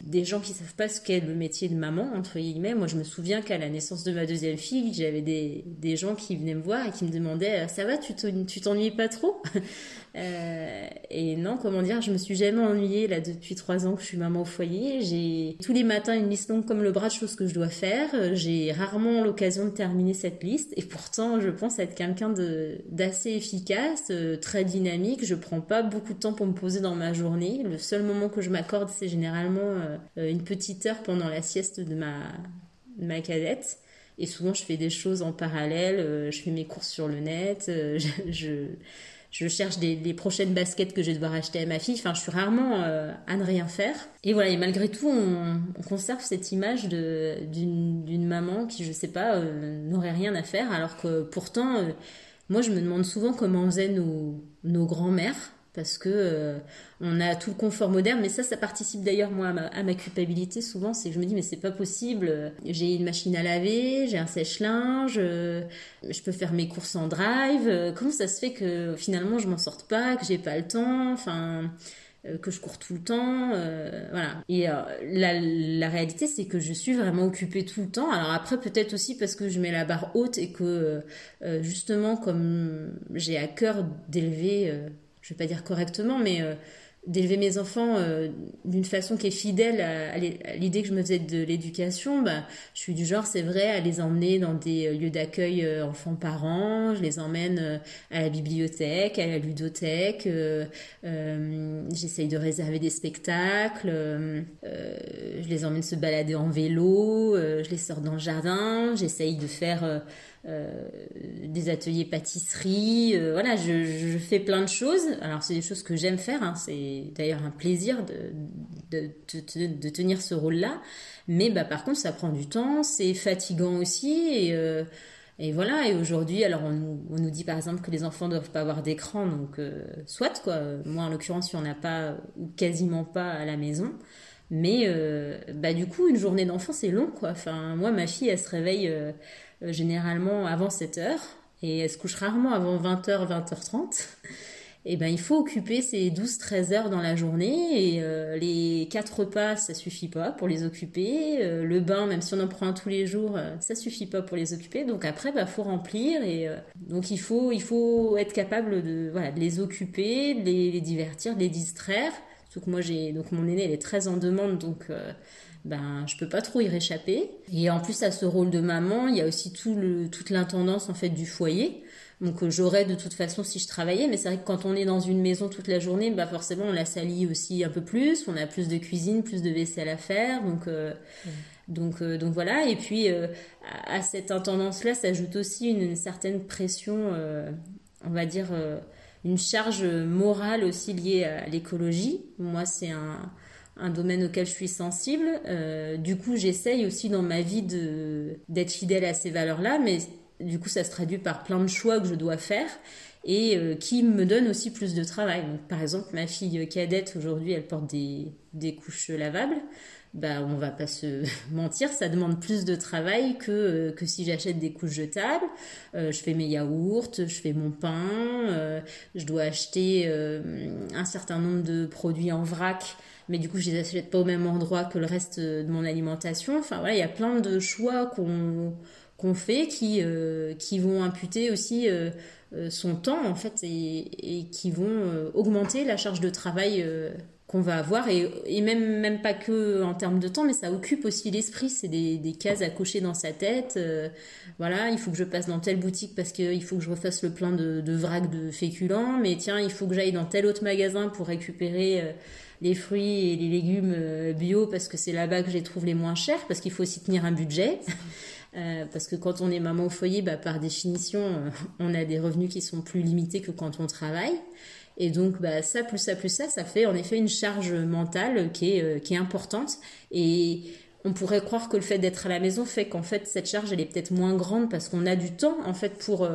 des gens qui savent pas ce qu'est le métier de maman, entre guillemets. Moi, je me souviens qu'à la naissance de ma deuxième fille, j'avais des, des gens qui venaient me voir et qui me demandaient « Ça va, tu t'en pas trop. Euh, et non, comment dire, je me suis jamais ennuyée là depuis trois ans que je suis maman au foyer. J'ai tous les matins une liste longue comme le bras de choses que je dois faire. J'ai rarement l'occasion de terminer cette liste et pourtant je pense être quelqu'un d'assez efficace, euh, très dynamique. Je prends pas beaucoup de temps pour me poser dans ma journée. Le seul moment que je m'accorde, c'est généralement euh, une petite heure pendant la sieste de ma, ma cadette. Et souvent, je fais des choses en parallèle. je fais mes courses sur le net. je je cherche des, les prochaines baskets que je vais devoir acheter à ma fille. Enfin, je suis rarement euh, à ne rien faire. Et voilà, et malgré tout, on, conserve cette image d'une maman qui, je sais pas, euh, n'aurait rien à faire, alors que pourtant, euh, moi, je me demande souvent comment faisaient nos, nos grands-mères parce que euh, on a tout le confort moderne mais ça ça participe d'ailleurs moi à ma, culpabilité souvent c'est que je me dis mais c'est pas possible j'ai une machine à laver j'ai un sèche-linge euh, je peux faire mes courses en drive euh, comment ça se fait que finalement je m'en sorte pas que j'ai pas le temps enfin que je cours tout le temps, voilà. Et la, la, réalité, c'est que je suis vraiment occupée tout le temps. Alors après, peut-être aussi parce que je mets la barre haute et que justement, comme j'ai à cœur d'élever je vais pas dire correctement, mais euh, d'élever mes enfants euh, d'une façon qui est fidèle à, l'idée que je me faisais de l'éducation, bah, je suis du genre, c'est vrai, à les emmener dans des euh, lieux d'accueil enfants-parents, je les emmène à la bibliothèque, à la ludothèque, j'essaye de réserver des spectacles, je les emmène se balader en vélo, je les sors dans le jardin, j'essaye de faire des ateliers pâtisserie. Euh, voilà, je, fais plein de choses. Alors, c'est des choses que j'aime faire. Hein. C'est d'ailleurs un plaisir de, de, tenir ce rôle-là. Mais bah, par contre, ça prend du temps. C'est fatigant aussi. Et. Euh, et voilà, et aujourd'hui, alors on nous, on nous, dit par exemple que les enfants doivent pas avoir d'écran, donc soit quoi. Moi en l'occurrence, il n'y en a pas ou quasiment pas à la maison. Mais bah du coup, une journée d'enfant, c'est long quoi. Enfin, moi, ma fille, elle se réveille euh, généralement avant 7 heures et elle se couche rarement avant 20h, 20h30. Et ben il faut occuper ces 12-13 heures dans la journée et euh, les quatre repas ça suffit pas pour les occuper euh, le bain même si on en prend un tous les jours ça suffit pas pour les occuper donc après bah faut remplir et donc il faut il faut être capable de voilà de les occuper de les, les divertir de les distraire que moi j'ai donc mon aîné elle est très en demande donc ben je peux pas trop y réchapper. Et en plus à ce rôle de maman, il y a aussi tout le, toute l'intendance en fait du foyer. Donc euh, j'aurais de toute façon si je travaillais, mais c'est vrai que quand on est dans une maison toute la journée, bah forcément on la salit aussi un peu plus, on a plus de cuisine, plus de vaisselle à faire, donc euh, donc euh, donc voilà. Et puis à, cette intendance-là s'ajoute aussi une, une, certaine pression, on va dire une charge morale aussi liée à l'écologie. Moi c'est un domaine auquel je suis sensible. Euh, du coup, j'essaye aussi dans ma vie d'être fidèle à ces valeurs-là, mais du coup, ça se traduit par plein de choix que je dois faire et euh, qui me donnent aussi plus de travail. Par exemple, ma fille cadette aujourd'hui, elle porte des, des couches lavables. Bah, on va pas se mentir, ça demande plus de travail que, euh, que si j'achète des couches jetables. je fais mes yaourts, je fais mon pain, je dois acheter un certain nombre de produits en vrac mais du coup je les achète pas au même endroit que le reste de mon alimentation. Enfin voilà, il y a plein de choix qu'on fait qui euh, qui vont imputer aussi euh, euh, son temps en fait et qui vont augmenter la charge de travail qu'on va avoir et, et, même même pas que en termes de temps mais ça occupe aussi l'esprit c'est des, des, cases à cocher dans sa tête voilà il faut que je passe dans telle boutique parce qu'il faut que je refasse le plein de, de vrac de féculents mais tiens il faut que j'aille dans tel autre magasin pour récupérer les fruits et les légumes euh, bio parce que c'est là-bas que je les trouve les moins chers, parce qu'il faut aussi tenir un budget. Euh, parce que quand on est maman au foyer, bah, par définition, euh, on a des revenus qui sont plus limités que quand on travaille. Et donc, bah, ça, plus ça, plus ça, ça fait en effet une charge mentale qui est, qui est importante. Et on pourrait croire que le fait d'être à la maison fait qu'en fait, cette charge, elle est peut-être moins grande parce qu'on a du temps, en fait, pour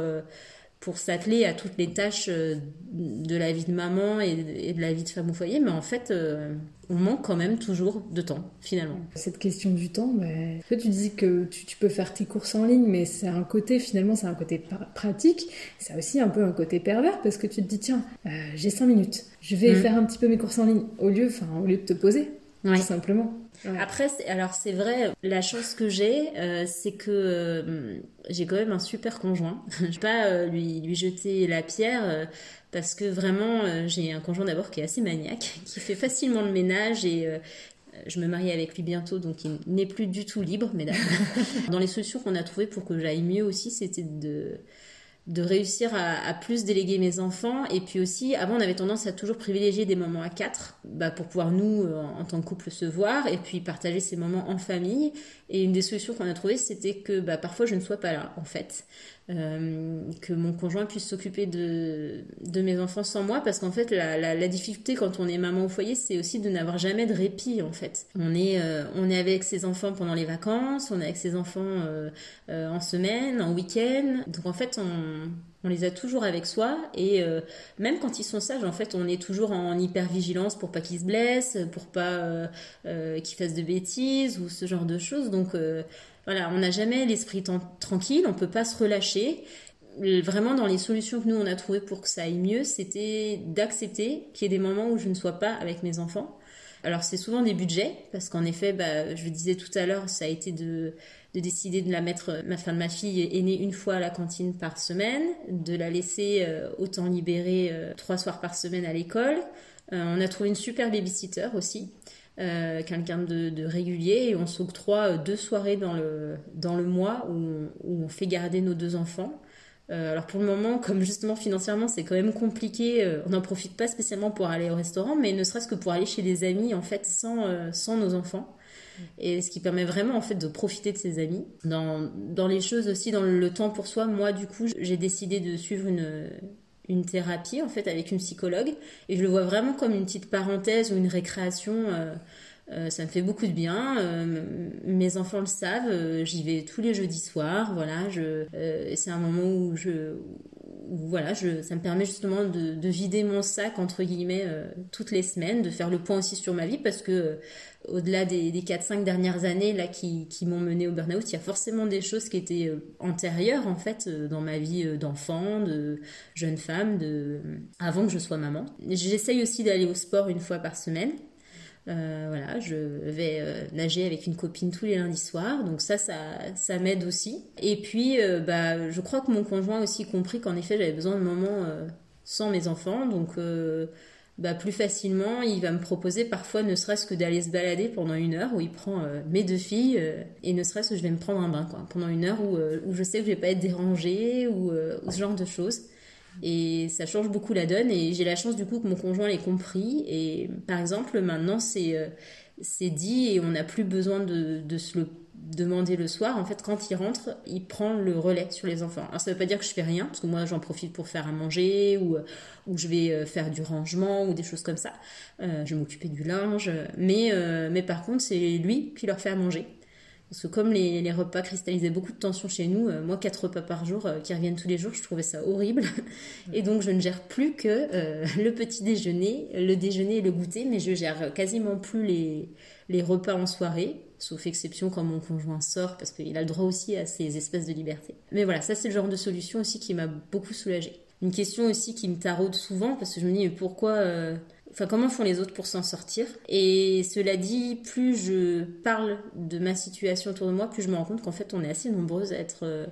pour s'atteler à toutes les tâches euh, de la vie de maman et de la vie de femme au foyer, mais en fait, euh, on manque quand même toujours de temps, finalement. Cette question du temps, bah, tu dis que tu, peux faire tes courses en ligne, mais c'est un côté, finalement, c'est un côté pratique, c'est aussi un peu un côté pervers, parce que tu te dis, tiens, euh, j'ai 5 minutes, je vais mm. faire un petit peu mes courses en ligne, au lieu, enfin, au lieu de te poser tout simplement. Après, alors c'est vrai, la chance que j'ai, euh, c'est que euh, j'ai quand même un super conjoint. je vais pas euh, lui, lui jeter la pierre parce que vraiment, j'ai un conjoint d'abord qui est assez maniaque, qui fait facilement le ménage et je me marie avec lui bientôt, donc il n'est plus du tout libre, mais Dans les solutions qu'on a trouvées pour que j'aille mieux aussi, c'était de de réussir à, plus déléguer mes enfants. Et puis aussi, avant, on avait tendance à toujours privilégier des moments à quatre bah, pour pouvoir, nous, euh, en, tant que couple, se voir et puis partager ces moments en famille. Et une des solutions qu'on a trouvées, c'était que bah, parfois je ne sois pas là, en fait. Euh, que mon conjoint puisse s'occuper de, de mes enfants sans moi parce qu'en fait la, la, difficulté quand on est maman au foyer c'est aussi de n'avoir jamais de répit en fait on est euh, on est avec ses enfants pendant les vacances on est avec ses enfants euh, en semaine en week-end donc en fait on on les a toujours avec soi et même quand ils sont sages, en fait, on est toujours en hyper vigilance pour pas qu'ils se blessent, pour pas qu'ils fassent de bêtises ou ce genre de choses. Donc voilà, on n'a jamais l'esprit tranquille, on peut pas se relâcher. Vraiment, dans les solutions que nous on a trouvées pour que ça aille mieux, c'était d'accepter qu'il y ait des moments où je ne sois pas avec mes enfants. Alors c'est souvent des budgets, parce qu'en effet, bah, je le disais tout à l'heure, ça a été de, décider de la mettre, ma femme, ma fille est née une fois à la cantine par semaine, de la laisser euh, autant libérer euh, trois soirs par semaine à l'école. Euh, on a trouvé une super babysitter aussi, euh, quelqu'un de, régulier et on s'octroie euh, deux soirées dans le, dans le mois où, on fait garder nos deux enfants. Euh, alors pour le moment, comme justement financièrement c'est quand même compliqué, on n'en profite pas spécialement pour aller au restaurant, mais ne serait-ce que pour aller chez des amis en fait sans, sans nos enfants. Et ce qui permet vraiment en fait de profiter de ses amis. Dans, dans les choses aussi, dans le temps pour soi, moi du coup j'ai décidé de suivre une, une thérapie en fait avec une psychologue et je le vois vraiment comme une petite parenthèse ou une récréation. Euh, euh, ça me fait beaucoup de bien. Euh, mes enfants le savent. J'y vais tous les jeudis soirs. Voilà, je, c'est un moment où je, voilà, je, ça me permet justement de, de vider mon sac entre guillemets toutes les semaines, de faire le point aussi sur ma vie parce que au-delà des, des 4-5 dernières années là qui, m'ont mené au burn-out, il y a forcément des choses qui étaient euh, antérieures en fait euh, dans ma vie euh, d'enfant, de jeune femme, de avant que je sois maman. J'essaye aussi d'aller au sport une fois par semaine. voilà, je vais nager avec une copine tous les lundis soirs, donc ça, ça, ça m'aide aussi. Et puis, bah, je crois que mon conjoint a aussi compris qu'en effet, j'avais besoin de moments sans mes enfants, donc bah, plus facilement, il va me proposer parfois ne serait-ce que d'aller se balader pendant une heure où il prend euh, mes deux filles euh, et ne serait-ce que je vais me prendre un bain quoi, pendant une heure où, euh, où je sais que je vais pas être dérangée ou, ce genre de choses. Et ça change beaucoup la donne et j'ai la chance du coup que mon conjoint l'ait compris et par exemple maintenant c'est c'est dit et on n'a plus besoin de, de se le demander le soir, en fait, quand il rentre, il prend le relais sur les enfants. Alors, ça veut pas dire que je fais rien, parce que moi, j'en profite pour faire à manger, ou, ou je vais euh, faire du rangement, ou des choses comme ça. Euh, je vais m'occuper du linge. Mais, euh, mais par contre, c'est lui qui leur fait à manger. Parce que comme les, les repas cristallisaient beaucoup de tension chez nous, moi, quatre repas par jour qui reviennent tous les jours, je trouvais ça horrible. Et donc, je ne gère plus que le petit déjeuner, le déjeuner et le goûter, mais je gère quasiment plus les, les repas en soirée sauf exception quand mon conjoint sort, parce qu'il a le droit aussi à ces espèces de liberté. Mais voilà, ça c'est le genre de solution aussi qui m'a beaucoup soulagée. Une question aussi qui me taraude souvent, parce que je me dis, mais pourquoi... Enfin, comment font les autres pour s'en sortir? Et cela dit, plus je parle de ma situation autour de moi, plus je me rends compte qu'en fait, on est assez nombreuses à être euh,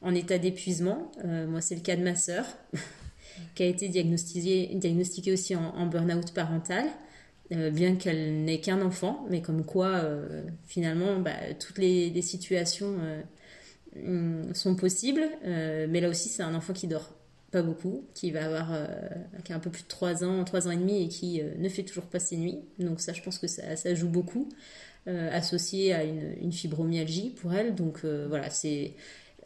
en état d'épuisement. Euh, moi, c'est le cas de ma sœur, qui a été diagnostiquée, aussi en, burn-out parental. Euh, bien qu'elle n'ait qu'un enfant, mais comme quoi finalement bah, toutes les, situations mm, sont possibles. mais là aussi, c'est un enfant qui dort pas beaucoup, qui va avoir qui a un peu plus de 3 ans, 3 ans et demi et qui ne fait toujours pas ses nuits. Donc ça, je pense que ça, ça joue beaucoup, associé à une, fibromyalgie pour elle. Donc voilà, c'est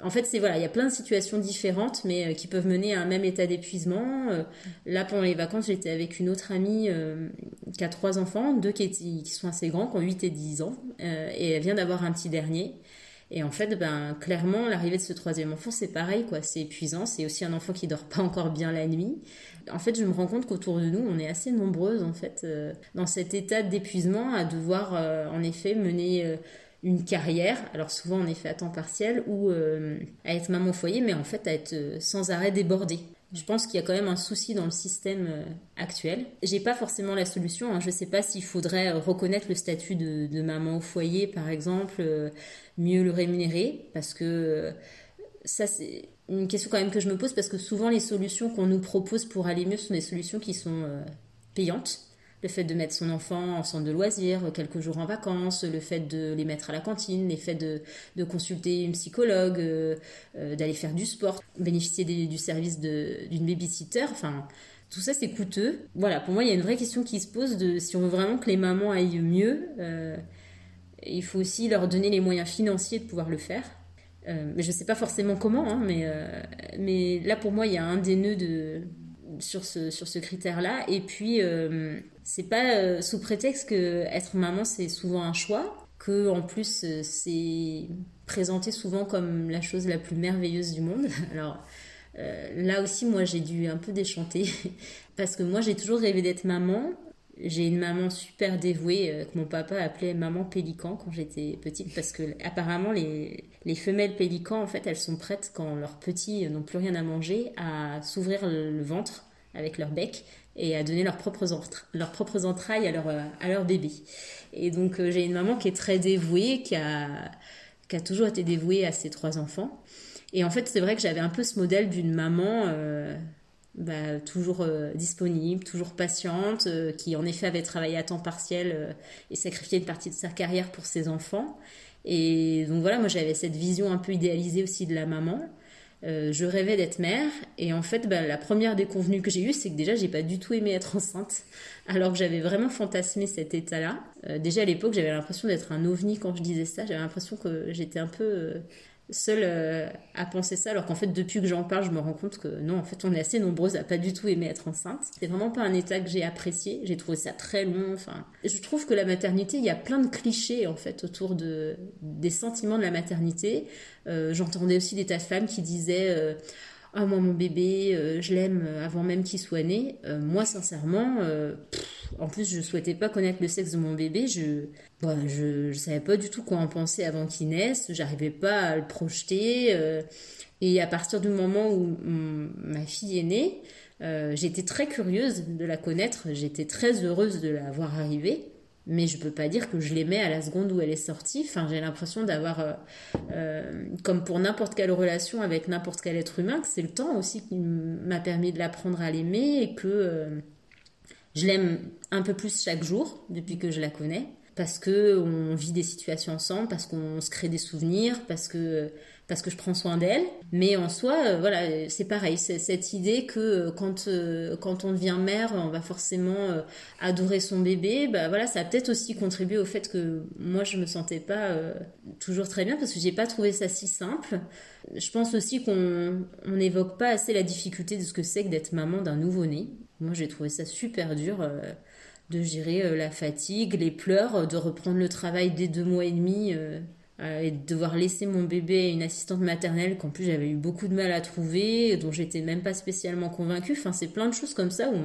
en fait, c'est voilà, il y a plein de situations différentes, mais euh, qui peuvent mener à un même état d'épuisement. Euh, là, pendant les vacances, j'étais avec une autre amie euh, qui a trois enfants, deux qui, qui, sont assez grands, qui ont 8 et 10 ans, et elle vient d'avoir un petit dernier. Et en fait, ben, clairement, l'arrivée de ce troisième enfant, c'est pareil, quoi. C'est épuisant. C'est aussi un enfant qui dort pas encore bien la nuit. En fait, je me rends compte qu'autour de nous, on est assez nombreuses, en fait, dans cet état d'épuisement, à devoir, en effet, mener une carrière, alors souvent en effet à temps partiel, ou euh, à être maman au foyer, mais en fait à être euh, sans arrêt débordée. Je pense qu'il y a quand même un souci dans le système euh, actuel. J'ai pas forcément la solution. Hein. Je sais pas s'il faudrait reconnaître le statut de, maman au foyer, par exemple, mieux le rémunérer, parce que ça c'est une question quand même que je me pose parce que souvent les solutions qu'on nous propose pour aller mieux sont des solutions qui sont payantes le fait de mettre son enfant en centre de loisirs, quelques jours en vacances, le fait de les mettre à la cantine, le fait de, consulter une psychologue, euh, euh, d'aller faire du sport, bénéficier du service d'une babysitter, enfin tout ça c'est coûteux. Voilà, pour moi il y a une vraie question qui se pose de si on veut vraiment que les mamans aillent mieux, euh, il faut aussi leur donner les moyens financiers de pouvoir le faire. mais je ne sais pas forcément comment, hein, mais, mais là pour moi il y a un des nœuds de, sur ce, sur ce critère-là. Et puis, euh, c'est pas euh, sous prétexte que être maman, c'est souvent un choix, que en plus, euh, c'est présenté souvent comme la chose la plus merveilleuse du monde. Alors, là aussi, moi, j'ai dû un peu déchanter, parce que moi, j'ai toujours rêvé d'être maman. J'ai une maman super dévouée que mon papa appelait maman pélican quand j'étais petite parce que apparemment les, les femelles pélicans en fait elles sont prêtes quand leurs petits n'ont plus rien à manger à s'ouvrir le ventre avec leur bec et à donner leurs propres, leurs propres entrailles à leur, euh, à leur bébé. Et donc euh, j'ai une maman qui est très dévouée, qui a, qui a toujours été dévouée à ses trois enfants. Et en fait, c'est vrai que j'avais un peu ce modèle d'une maman euh, bah, toujours disponible, toujours patiente, qui en effet avait travaillé à temps partiel et sacrifié une partie de sa carrière pour ses enfants. Et donc voilà, moi j'avais cette vision un peu idéalisée aussi de la maman. Euh, je rêvais d'être mère et en fait bah, la première déconvenue que j'ai eue c'est que déjà j'ai pas du tout aimé être enceinte alors que j'avais vraiment fantasmé cet état là euh, déjà à l'époque j'avais l'impression d'être un ovni quand je disais ça j'avais l'impression que j'étais un peu euh, seule euh, à penser ça, alors qu'en fait, depuis que j'en parle, je me rends compte que non, en fait, on est assez nombreuses à pas du tout aimer être enceinte. C'est vraiment pas un état que j'ai apprécié. J'ai trouvé ça très long. Enfin, je trouve que la maternité, il y a plein de clichés en fait autour de des sentiments de la maternité. Euh, j'entendais aussi des tas de femmes qui disaient euh, ah moi mon bébé euh, je l'aime euh, avant même qu'il soit né. Euh, moi sincèrement en plus je souhaitais pas connaître le sexe de mon bébé. Je bah, je, je savais pas du tout quoi en penser avant qu'il naisse. J'arrivais pas à le projeter et à partir du moment où ma fille est née j'étais très curieuse de la connaître. J'étais très heureuse de la voir arriver mais je peux pas dire que je l'aimais à la seconde où elle est sortie. Enfin, j'ai l'impression d'avoir, euh, euh, comme pour n'importe quelle relation avec n'importe quel être humain, que c'est le temps aussi qui m'a permis de l'apprendre à l'aimer et que euh, je l'aime un peu plus chaque jour depuis que je la connais, parce que on vit des situations ensemble, parce qu'on se crée des souvenirs, parce que parce que je prends soin d'elle. Mais en soi, euh, voilà, c'est pareil, c'est cette idée que euh, quand euh, quand on devient mère, on va forcément adorer son bébé. Bah voilà, ça a peut-être aussi contribué au fait que moi je me sentais pas toujours très bien parce que j'ai pas trouvé ça si simple. Je pense aussi qu'on n'évoque pas assez la difficulté de ce que c'est que d'être maman d'un nouveau-né. Moi, j'ai trouvé ça super dur de gérer la fatigue, les pleurs, de reprendre le travail dès deux mois et demi euh, et de devoir laisser mon bébé à une assistante maternelle qu'en plus j'avais eu beaucoup de mal à trouver, dont j'étais même pas spécialement convaincue. Enfin, c'est plein de choses comme ça où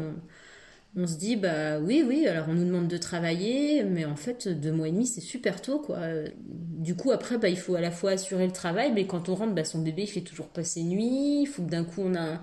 on, se dit bah oui oui alors on nous demande de travailler mais en fait deux mois et demi c'est super tôt quoi du coup après bah il faut à la fois assurer le travail mais quand on rentre bah son bébé il fait toujours pas ses nuits il faut que d'un coup on a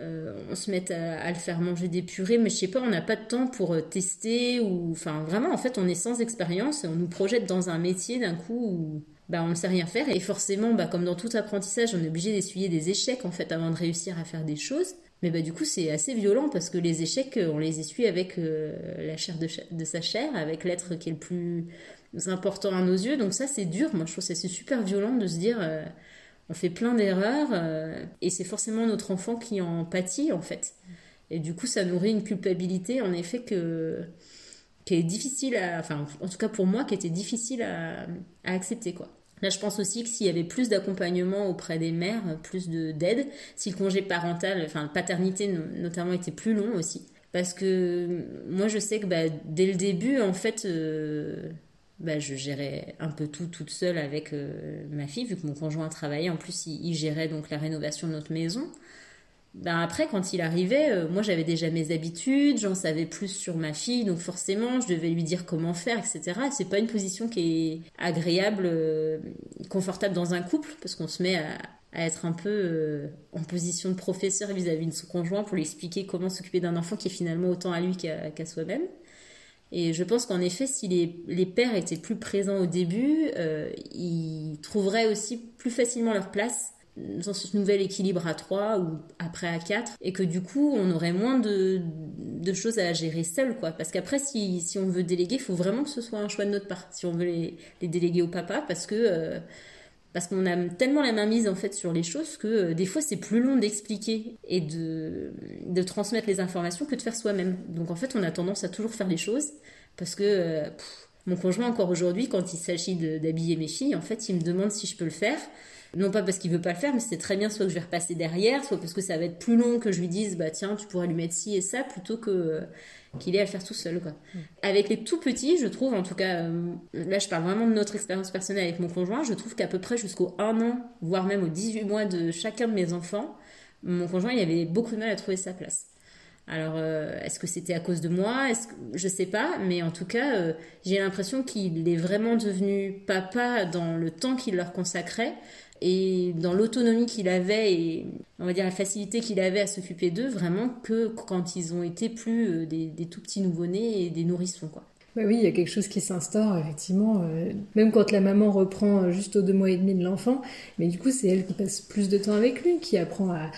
euh, on se mette à, le faire manger des purées, mais je sais pas, on n'a pas de temps pour euh, tester ou, enfin, vraiment, en fait, on est sans expérience et on nous projette dans un métier d'un coup où, bah, on ne sait rien faire et forcément, bah, comme dans tout apprentissage, on est obligé d'essuyer des échecs en fait avant de réussir à faire des choses. Mais bah, du coup, c'est assez violent parce que les échecs, on les essuie avec euh, la chair de, de, sa chair, avec l'être qui est le plus important à nos yeux. Donc ça, c'est dur. Moi, je trouve que c'est super violent de se dire on fait plein d'erreurs euh, et c'est forcément notre enfant qui en pâtit en fait. Et du coup, ça nourrit une culpabilité en effet que qui est difficile à, enfin en tout cas pour moi, qui était difficile à, accepter quoi. Là, je pense aussi que s'il y avait plus d'accompagnement auprès des mères, plus de d'aide, si le congé parental, enfin paternité notamment était plus long aussi, parce que moi je sais que bah, dès le début en fait euh, bah, je gérais un peu tout toute seule avec euh, ma fille, vu que mon conjoint travaillait. En plus, il, gérait donc la rénovation de notre maison. Ben après, quand il arrivait, euh, moi j'avais déjà mes habitudes, j'en savais plus sur ma fille, donc forcément je devais lui dire comment faire, etc. C'est pas une position qui est agréable, euh, confortable dans un couple, parce qu'on se met à être un peu en position de professeur vis-à-vis de son conjoint pour lui expliquer comment s'occuper d'un enfant qui est finalement autant à lui qu'à soi-même. Et je pense qu'en effet, si les, les, pères étaient plus présents au début, ils trouveraient aussi plus facilement leur place dans ce nouvel équilibre à 3 ou après à 4 et que du coup on aurait moins de, de choses à gérer seul quoi. Parce qu'après si, si, on veut déléguer il faut vraiment que ce soit un choix de notre part si on veut les, les déléguer au papa parce que euh, parce qu'on a tellement la main mise en fait sur les choses que euh, des fois c'est plus long d'expliquer et de, de transmettre les informations que de faire soi-même. Donc en fait on a tendance à toujours faire les choses parce que euh, mon conjoint encore aujourd'hui quand il s'agit d'habiller mes filles en fait il me demande si je peux le faire. Non pas parce qu'il veut pas le faire, mais c'est très bien soit que je vais repasser derrière, soit parce que ça va être plus long que je lui dise bah tiens tu pourrais lui mettre ci et ça plutôt que euh, qu'il ait à le faire tout seul quoi. Mm. Avec les tout petits, je trouve en tout cas euh, là je parle vraiment de notre expérience personnelle avec mon conjoint, je trouve qu'à peu près jusqu'au 1 an, voire même aux 18 mois de chacun de mes enfants, mon conjoint il avait beaucoup de mal à trouver sa place. Alors, euh, est-ce que c'était à cause de moi? Est-ce que... Je sais pas, mais en tout cas, j'ai l'impression qu'il est vraiment devenu papa dans le temps qu'il leur consacrait, et dans l'autonomie qu'il avait et on va dire la facilité qu'il avait à s'occuper d'eux vraiment que quand ils ont été plus euh, des, des tout petits nouveau-nés et des nourrissons quoi. Bah oui, il y a quelque chose qui s'instaure, effectivement, euh, même quand la maman reprend euh, juste aux deux mois et demi de l'enfant, mais du coup, c'est elle qui passe plus de temps avec lui, qui apprend à,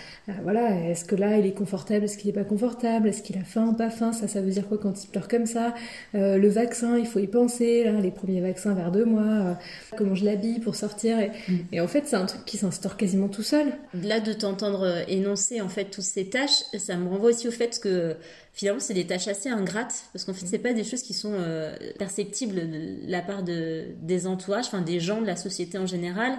voilà, est-ce que là, il est confortable, est-ce qu'il n'est pas confortable, est-ce qu'il a faim, pas faim, ça, ça veut dire quoi quand il pleure comme ça, euh, le vaccin, il faut y penser, les premiers vaccins vers deux mois, comment je l'habille pour sortir, et, mm. et en fait, c'est un truc qui s'instaure quasiment tout seul. Là, de t'entendre énoncer, en fait, toutes ces tâches, ça me renvoie aussi au fait que finalement c'est des tâches assez ingrates parce qu'en fait c'est pas des choses qui sont euh, perceptibles de la part de des entourages enfin des gens de la société en général.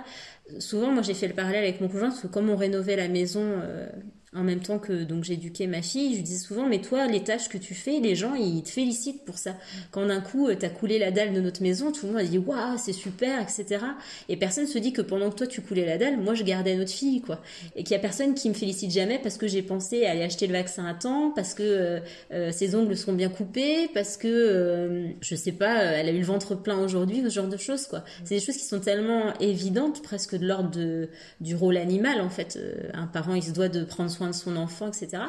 Souvent moi j'ai fait le parallèle avec mon conjoint parce que comme on rénovait la maison euh, en même temps que donc j'éduquais ma fille, je lui disais souvent mais toi les tâches que tu fais, les gens ils te félicitent pour ça. Quand d'un coup euh, t'as coulé la dalle de notre maison, tout le monde a dit waouh c'est super etc. Et personne se dit que pendant que toi tu coulais la dalle, moi je gardais notre fille quoi. Et qu'il y a personne qui me félicite jamais parce que j'ai pensé à aller acheter le vaccin à temps, parce que euh, euh, ses ongles sont bien coupés, parce que je sais pas, elle a eu le ventre plein aujourd'hui, ce genre de choses quoi. C'est des choses qui sont tellement évidentes, presque de l'ordre du rôle animal en fait. un parent il se doit de prendre soin de son enfant, etc.,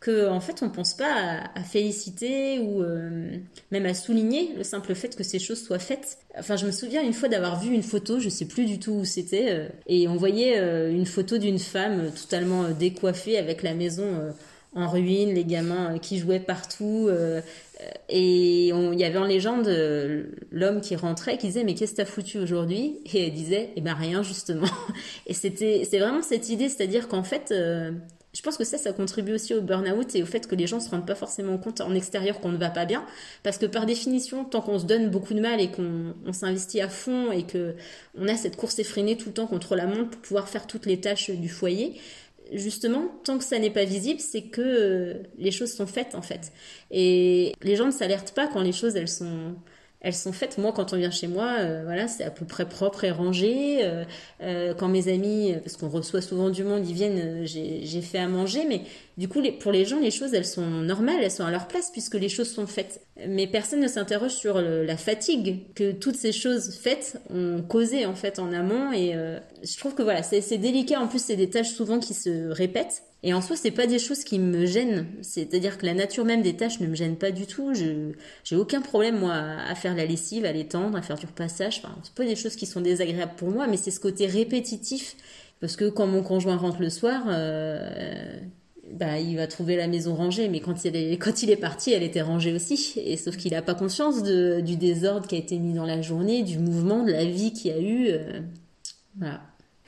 que en fait on pense pas à, féliciter ou euh, même à souligner le simple fait que ces choses soient faites. Enfin, je me souviens une fois d'avoir vu une photo, je sais plus du tout où c'était, euh, et on voyait euh, une photo d'une femme totalement décoiffée avec la maison en ruine, les gamins qui jouaient partout. et il y avait en légende l'homme qui rentrait qui disait mais qu'est-ce que t'as foutu aujourd'hui? Et elle disait eh ben rien justement. Et c'était vraiment cette idée, c'est-à-dire qu'en fait je pense que ça, ça contribue aussi au burn-out et au fait que les gens se rendent pas forcément compte en extérieur qu'on ne va pas bien. Parce que par définition, tant qu'on se donne beaucoup de mal et qu'on s'investit à fond et que on a cette course effrénée tout le temps contre la montre pour pouvoir faire toutes les tâches du foyer, justement, tant que ça n'est pas visible, c'est que euh, les choses sont faites en fait. Et les gens ne s'alertent pas quand les choses elles sont elles sont faites. Moi, quand on vient chez moi, euh, voilà, c'est à peu près propre et rangé. Euh, euh, quand mes amis, parce qu'on reçoit souvent du monde, ils viennent, j'ai fait à manger. Mais du coup, pour les gens, les choses, elles sont normales, elles sont à leur place puisque les choses sont faites. Mais personne ne s'interroge sur la fatigue que toutes ces choses faites ont causé en fait en amont. Et je trouve que voilà, c'est délicat. En plus, c'est des tâches souvent qui se répètent. Et en soi, c'est pas des choses qui me gênent. C'est-à-dire que la nature même des tâches ne me gêne pas du tout. Je j'ai aucun problème moi à faire la lessive, à l'étendre, à faire du repassage. Enfin, c'est pas des choses qui sont désagréables pour moi, mais c'est ce côté répétitif. Parce que quand mon conjoint rentre le soir, euh, bah, il va trouver la maison rangée, mais quand il est, quand il est parti, elle était rangée aussi. Et sauf qu'il n'a pas conscience de, du désordre qui a été mis dans la journée, du mouvement, de la vie qu'il y a eu. Euh, voilà.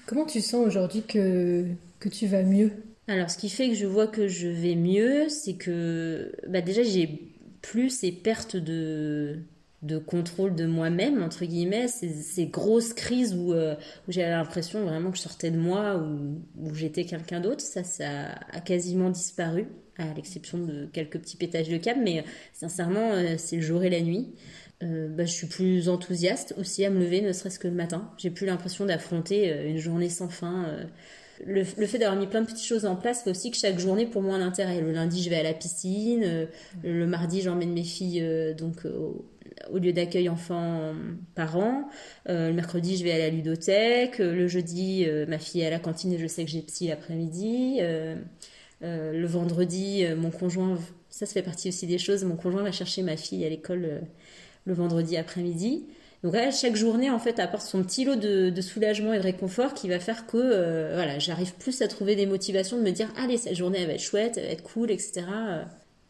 Comment tu sens aujourd'hui que, que tu vas mieux? Alors, ce qui fait que je vois que je vais mieux, c'est que bah, déjà, j'ai plus ces pertes de, de contrôle de moi-même, entre guillemets, ces, grosses crises où, euh, j'avais l'impression vraiment que je sortais de moi, ou où j'étais quelqu'un d'autre. Ça, ça a quasiment disparu, à l'exception de quelques petits pétages de câble, mais euh, sincèrement, euh, c'est le jour et la nuit. bah, je suis plus enthousiaste aussi à me lever, ne serait-ce que le matin. J'ai plus l'impression d'affronter une journée sans fin le, fait d'avoir mis plein de petites choses en place fait aussi que chaque journée pour moi a un intérêt. Le lundi, je vais à la piscine. Euh, le mardi, j'emmène mes filles euh, donc au lieu d'accueil enfants-parents. le mercredi, je vais à la ludothèque. Le jeudi, ma fille est à la cantine et je sais que j'ai psy l'après-midi. le vendredi, mon conjoint, ça, ça fait partie aussi des choses. Mon conjoint va chercher ma fille à l'école le vendredi après-midi. Donc là, chaque journée, en fait, apporte son petit lot de, soulagement et de réconfort qui va faire que, euh, voilà, j'arrive plus à trouver des motivations de me dire, allez, cette journée, elle va être chouette, elle va être cool, etc.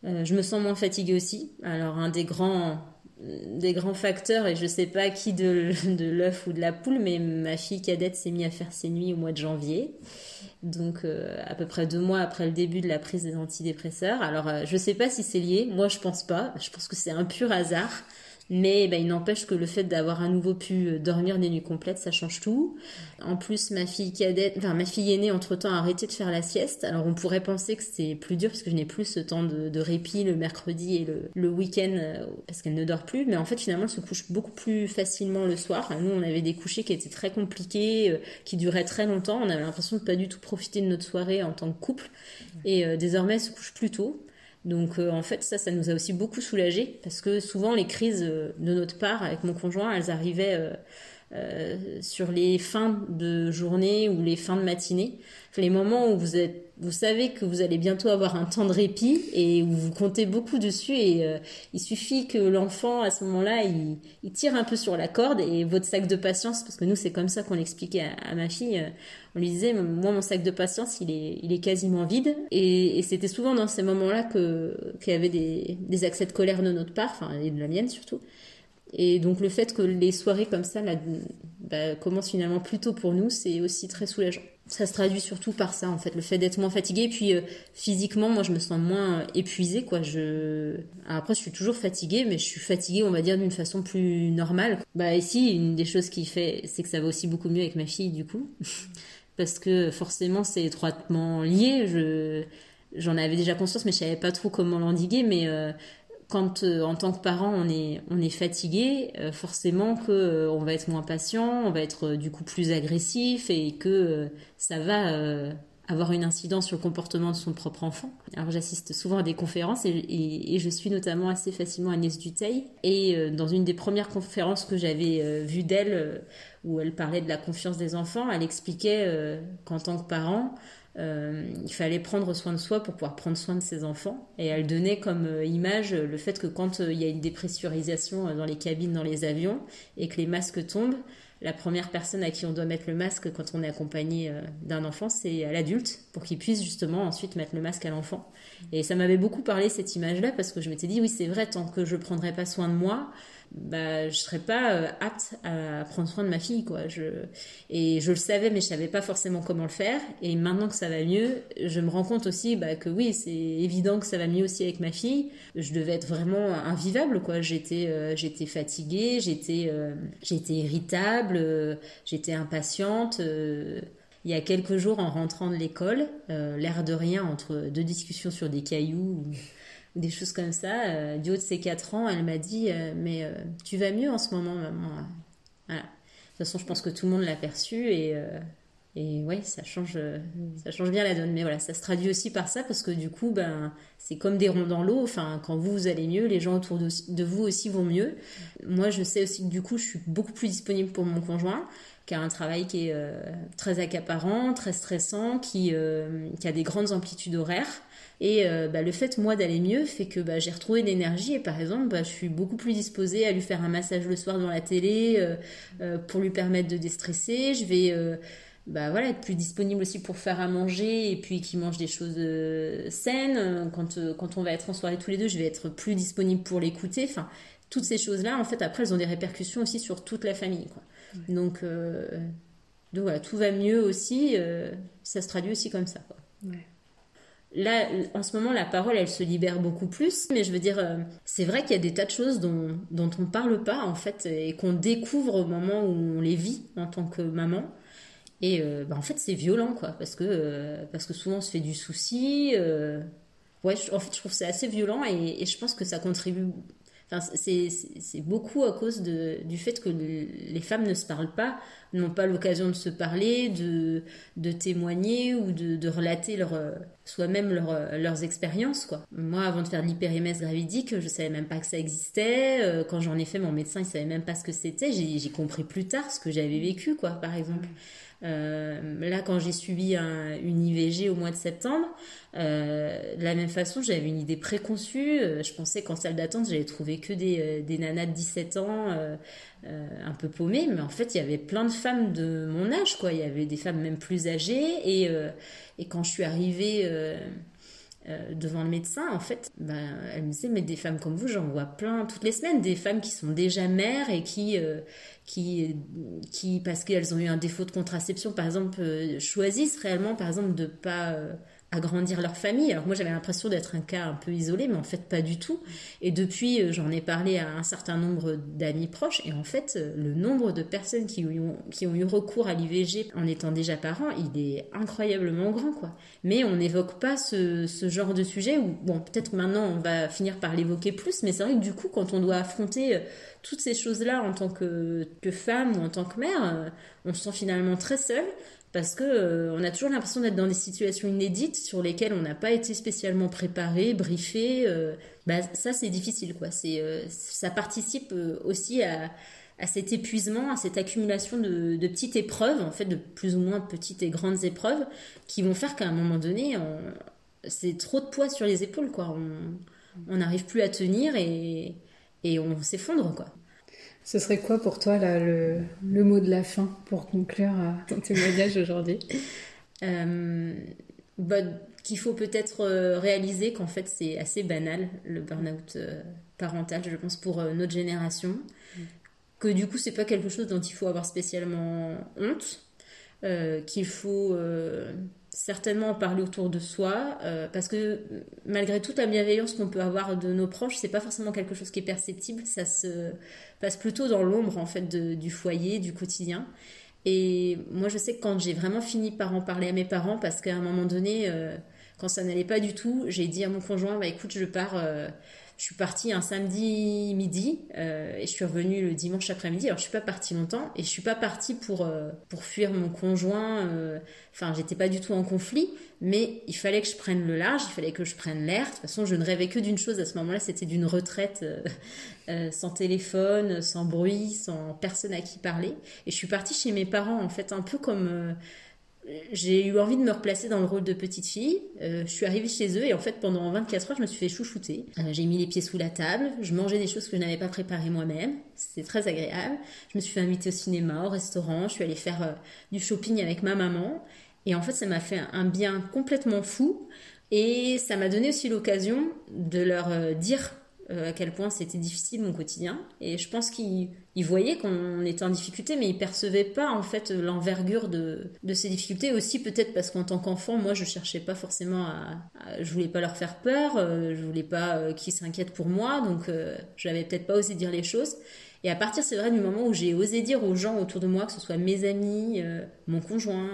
Euh, je me sens moins fatiguée aussi. Alors, un des grands, des grands facteurs, et je sais pas qui de, de l'œuf ou de la poule, mais ma fille cadette s'est mise à faire ses nuits au mois de janvier. Donc, euh, à peu près deux mois après le début de la prise des antidépresseurs. Alors, je sais pas si c'est lié. Moi, je pense pas. Je pense que c'est un pur hasard. Mais bah, il n'empêche que le fait d'avoir à nouveau pu euh, dormir des nuits complètes, ça change tout. En plus, ma fille cadette, enfin ma fille aînée, entre temps, a arrêté de faire la sieste. Alors on pourrait penser que c'est plus dur parce que je n'ai plus ce temps de, répit le mercredi et le, week-end euh, parce qu'elle ne dort plus. Mais en fait, finalement, elle se couche beaucoup plus facilement le soir. Nous, on avait des couchers qui étaient très compliqués, euh, qui duraient très longtemps. On avait l'impression de pas du tout profiter de notre soirée en tant que couple. Et désormais, elle se couche plus tôt. Donc euh, en fait ça, ça nous a aussi beaucoup soulagés parce que souvent les crises euh, de notre part avec mon conjoint, elles arrivaient euh, sur les fins de journée ou les fins de matinée, les moments où vous êtes vous savez que vous allez bientôt avoir un temps de répit et vous comptez beaucoup dessus et euh, il suffit que l'enfant à ce moment-là il, tire un peu sur la corde et votre sac de patience parce que nous c'est comme ça qu'on l'expliquait à, ma fille euh, on lui disait moi mon sac de patience il est il est quasiment vide et, c'était souvent dans ces moments-là que qu'il y avait des, accès de colère de notre part enfin et de la mienne surtout et donc le fait que les soirées comme ça bah, commencent finalement plus tôt pour nous, c'est aussi très soulageant. Ça se traduit surtout par ça en fait, le fait d'être moins fatigué. Puis euh, physiquement, moi je me sens moins euh, épuisée quoi. Je après je suis toujours fatiguée, mais je suis fatiguée on va dire d'une façon plus normale. Bah ici une des choses qui fait, c'est que ça va aussi beaucoup mieux avec ma fille du coup, parce que forcément c'est étroitement lié. Je j'en avais déjà conscience, mais je savais pas trop comment l'endiguer, mais euh, quand euh, en tant que parent on est fatigué, euh, forcément que euh, on va être moins patient, on va être du coup plus agressif et que ça va avoir une incidence sur le comportement de son propre enfant. Alors j'assiste souvent à des conférences et, je suis notamment assez facilement Agnès Duteil. Et dans une des premières conférences que j'avais vues d'elle, où elle parlait de la confiance des enfants, elle expliquait qu'en tant que parent, euh, il fallait prendre soin de soi pour pouvoir prendre soin de ses enfants. Et elle donnait comme euh, image le fait que quand euh, il y a une dépressurisation dans les cabines, dans les avions, et que les masques tombent, la première personne à qui on doit mettre le masque quand on est accompagné d'un enfant, c'est à l'adulte, pour qu'il puisse justement ensuite mettre le masque à l'enfant. Et ça m'avait beaucoup parlé cette image-là, parce que je m'étais dit, oui, c'est vrai, tant que je prendrai pas soin de moi, bah je serais pas euh, apte à prendre soin de ma fille quoi. Je et je le savais mais je savais pas forcément comment le faire. Et maintenant que ça va mieux je me rends compte aussi bah, que oui c'est évident que ça va mieux aussi avec ma fille. Je devais être vraiment invivable quoi. J'étais euh, j'étais fatiguée j'étais euh, j'étais irritable j'étais impatiente il y a quelques jours en rentrant de l'école l'air de rien entre deux discussions sur des cailloux des choses comme ça. Euh, du haut de ses 4 ans, elle m'a dit euh, Mais euh, tu vas mieux en ce moment, maman. De toute façon, je pense que tout le monde l'a perçu et, ouais, ça change, ça change bien la donne. Mais voilà, ça se traduit aussi par ça parce que du coup, ben, c'est comme des ronds dans l'eau. Enfin, quand vous, vous allez mieux, les gens autour de, vous aussi vont mieux. Moi, je sais aussi que du coup, je suis beaucoup plus disponible pour mon conjoint qui a un travail qui est très accaparant, très stressant, qui a des grandes amplitudes horaires. Et euh, bah, le fait, moi, d'aller mieux fait que bah, j'ai retrouvé de l'énergie et par exemple, bah, je suis beaucoup plus disposée à lui faire un massage le soir dans la télé euh, euh, pour lui permettre de déstresser. Je vais bah, voilà, être plus disponible aussi pour faire à manger et puis qu'il mange des choses saines. Quand, quand on va être en soirée tous les deux, je vais être plus disponible pour l'écouter. Enfin, toutes ces choses-là, en fait, après, elles ont des répercussions aussi sur toute la famille. Quoi. Donc, donc voilà, tout va mieux aussi. ça se traduit aussi comme ça. Quoi. Ouais. Là, en ce moment, la parole, elle se libère beaucoup plus. Mais je veux dire, euh, c'est vrai qu'il y a des tas de choses dont, dont on ne parle pas, en fait, et qu'on découvre au moment où on les vit en tant que maman. Et euh, bah, en fait, c'est violent, quoi, parce que, euh, parce que souvent, on se fait du souci. ouais, en fait, je trouve que c'est assez violent et, je pense que ça contribue. C'est beaucoup à cause du fait que les femmes ne se parlent pas, n'ont pas l'occasion de se parler, de, témoigner ou de, relater soi-même leurs expériences. Moi avant de faire de gravidique, je savais même pas que ça existait. Quand j'en ai fait, mon médecin il savait même pas ce que c'était. J'ai compris plus tard ce que j'avais vécu quoi, par exemple. Euh, là, quand j'ai un, une IVG au mois de septembre, euh, de la même façon, j'avais une idée préconçue. Euh, je pensais qu'en salle d'attente, j'allais trouver que des, des nanas de 17 ans, un peu paumées. Mais en fait, il y avait plein de femmes de mon âge. Il y avait des femmes même plus âgées. Et quand je suis arrivée euh, devant le médecin, en fait, bah, elle me disait, mais des femmes comme vous, j'en vois plein toutes les semaines, des femmes qui sont déjà mères et qui, euh, qui, qui parce qu'elles ont eu un défaut de contraception, par exemple, euh, choisissent réellement, par exemple, de pas agrandir leur famille. Alors moi j'avais l'impression d'être un cas un peu isolé, mais en fait pas du tout. Et depuis, euh, j'en ai parlé à un certain nombre d'amis proches, et en fait euh, le nombre de personnes qui ont, eu recours à l'IVG en étant déjà parents, il est incroyablement grand, quoi. Mais on n'évoque pas ce, ce, genre de sujet, où, bon, peut-être maintenant on va finir par l'évoquer plus, mais c'est vrai que du coup, quand on doit affronter euh, toutes ces choses-là en tant que, que femme ou en tant que mère, on se sent finalement très seul parce que euh, on a toujours l'impression d'être dans des situations inédites sur lesquelles on n'a pas été spécialement préparé, briefé. Euh, bah, ça, c'est difficile, quoi. C'est, euh, ça participe aussi à, à, cet épuisement, à cette accumulation de, de, petites épreuves, en fait, de plus ou moins petites et grandes épreuves, qui vont faire qu'à un moment donné, c'est trop de poids sur les épaules, quoi. On n'arrive plus à tenir et, et on s'effondre, quoi. Ce serait quoi pour toi là, le, le, mot de la fin pour conclure euh, ton témoignage aujourd'hui euh, bah, Qu'il faut peut-être euh, réaliser qu'en fait c'est assez banal le burn-out parental, je pense, pour notre génération. Que du coup c'est pas quelque chose dont il faut avoir spécialement honte. Qu'il faut certainement en parler autour de soi, euh, parce que malgré toute la bienveillance qu'on peut avoir de nos proches, c'est pas forcément quelque chose qui est perceptible, ça se passe plutôt dans l'ombre en fait du foyer, du quotidien. Et moi je sais que quand j'ai vraiment fini par en parler à mes parents, parce qu'à un moment donné, euh, quand ça n'allait pas du tout, j'ai dit à mon conjoint, bah écoute, je pars euh, je suis partie un samedi midi euh, et je suis revenue le dimanche après-midi. Alors je suis pas partie longtemps et je suis pas partie pour euh, pour fuir mon conjoint. Euh, enfin, j'étais pas du tout en conflit, mais il fallait que je prenne le large, il fallait que je prenne l'air. De toute façon, je ne rêvais que d'une chose à ce moment-là, c'était d'une retraite sans téléphone, sans bruit, sans personne à qui parler. Et je suis partie chez mes parents en fait, un peu comme j'ai eu envie de me replacer dans le rôle de petite fille. Euh, je suis arrivée chez eux et en fait pendant 24 heures je me suis fait chouchouter. Euh, j'ai mis les pieds sous la table, je mangeais des choses que je n'avais pas préparées moi-même. C'était très agréable. Je me suis fait inviter au cinéma, au restaurant, je suis allée faire euh, du shopping avec ma maman. Et en fait ça m'a fait un bien complètement fou. Et ça m'a donné aussi l'occasion de leur dire euh, à quel point c'était difficile mon quotidien. Et je pense qu'ils voyaient qu'on était en difficulté, mais ils percevaient pas en fait l'envergure de, ces difficultés. Aussi peut-être parce qu'en tant qu'enfant, moi je cherchais pas forcément à, je voulais pas leur faire peur, euh, je voulais pas euh, qu'ils s'inquiètent pour moi, donc je n'avais peut-être pas osé dire les choses. Et à partir, c'est vrai, du moment où j'ai osé dire aux gens autour de moi, que ce soit mes amis, mon conjoint,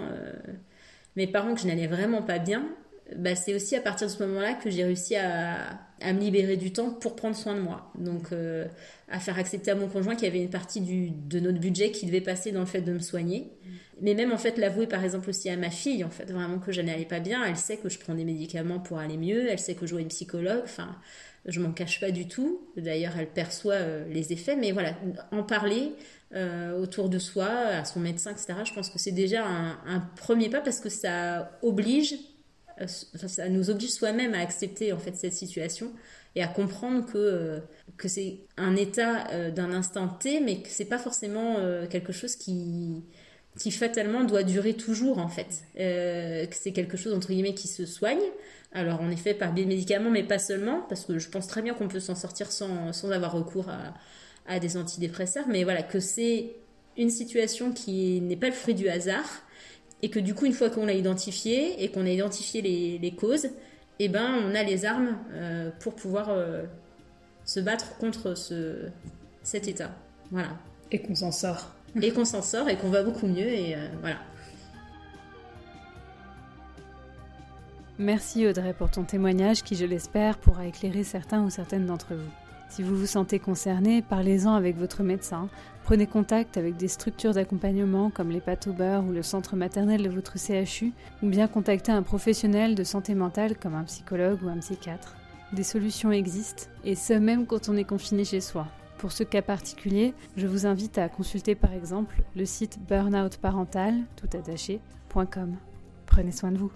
mes parents, que je n'allais vraiment pas bien, bah, c'est aussi à partir de ce moment-là que j'ai réussi à, à, me libérer du temps pour prendre soin de moi. Donc, euh, à faire accepter à mon conjoint qu'il y avait une partie du, de notre budget qui devait passer dans le fait de me soigner. Mais même, en fait, l'avouer, par exemple, aussi à ma fille, en fait, vraiment que je n'allais pas bien. Elle sait que je prends des médicaments pour aller mieux. Elle sait que je vois une psychologue. Enfin, je m'en cache pas du tout. D'ailleurs, elle perçoit euh, les effets. Mais voilà, en parler, euh, autour de soi, à son médecin, etc. Je pense que c'est déjà un, un, premier pas parce que ça oblige ça nous oblige soi-même à accepter en fait cette situation et à comprendre que, euh, que c'est un état euh, d'un instant T, mais que c'est pas forcément quelque chose qui, qui fatalement doit durer toujours en fait. c'est quelque chose entre guillemets qui se soigne. Alors en effet par des médicaments, mais pas seulement, parce que je pense très bien qu'on peut s'en sortir sans, sans avoir recours à, à des antidépresseurs, mais voilà, que c'est une situation qui n'est pas le fruit du hasard, et que du coup, une fois qu'on l'a identifié et qu'on a identifié les, les, causes, eh ben, on a les armes euh, pour pouvoir euh, se battre contre ce, cet état. Voilà. Et qu'on s'en sort. Et qu'on s'en sort et qu'on va beaucoup mieux et euh, voilà. Merci Audrey pour ton témoignage qui, je l'espère, pourra éclairer certains ou certaines d'entre vous. Si vous vous sentez concerné, parlez-en avec votre médecin. Prenez contact avec des structures d'accompagnement comme les pâtes au ou le centre maternel de votre CHU, ou bien contactez un professionnel de santé mentale comme un psychologue ou un psychiatre. Des solutions existent, et ce même quand on est confiné chez soi. Pour ce cas particulier, je vous invite à consulter par exemple le site burnoutparental, tout Prenez soin de vous.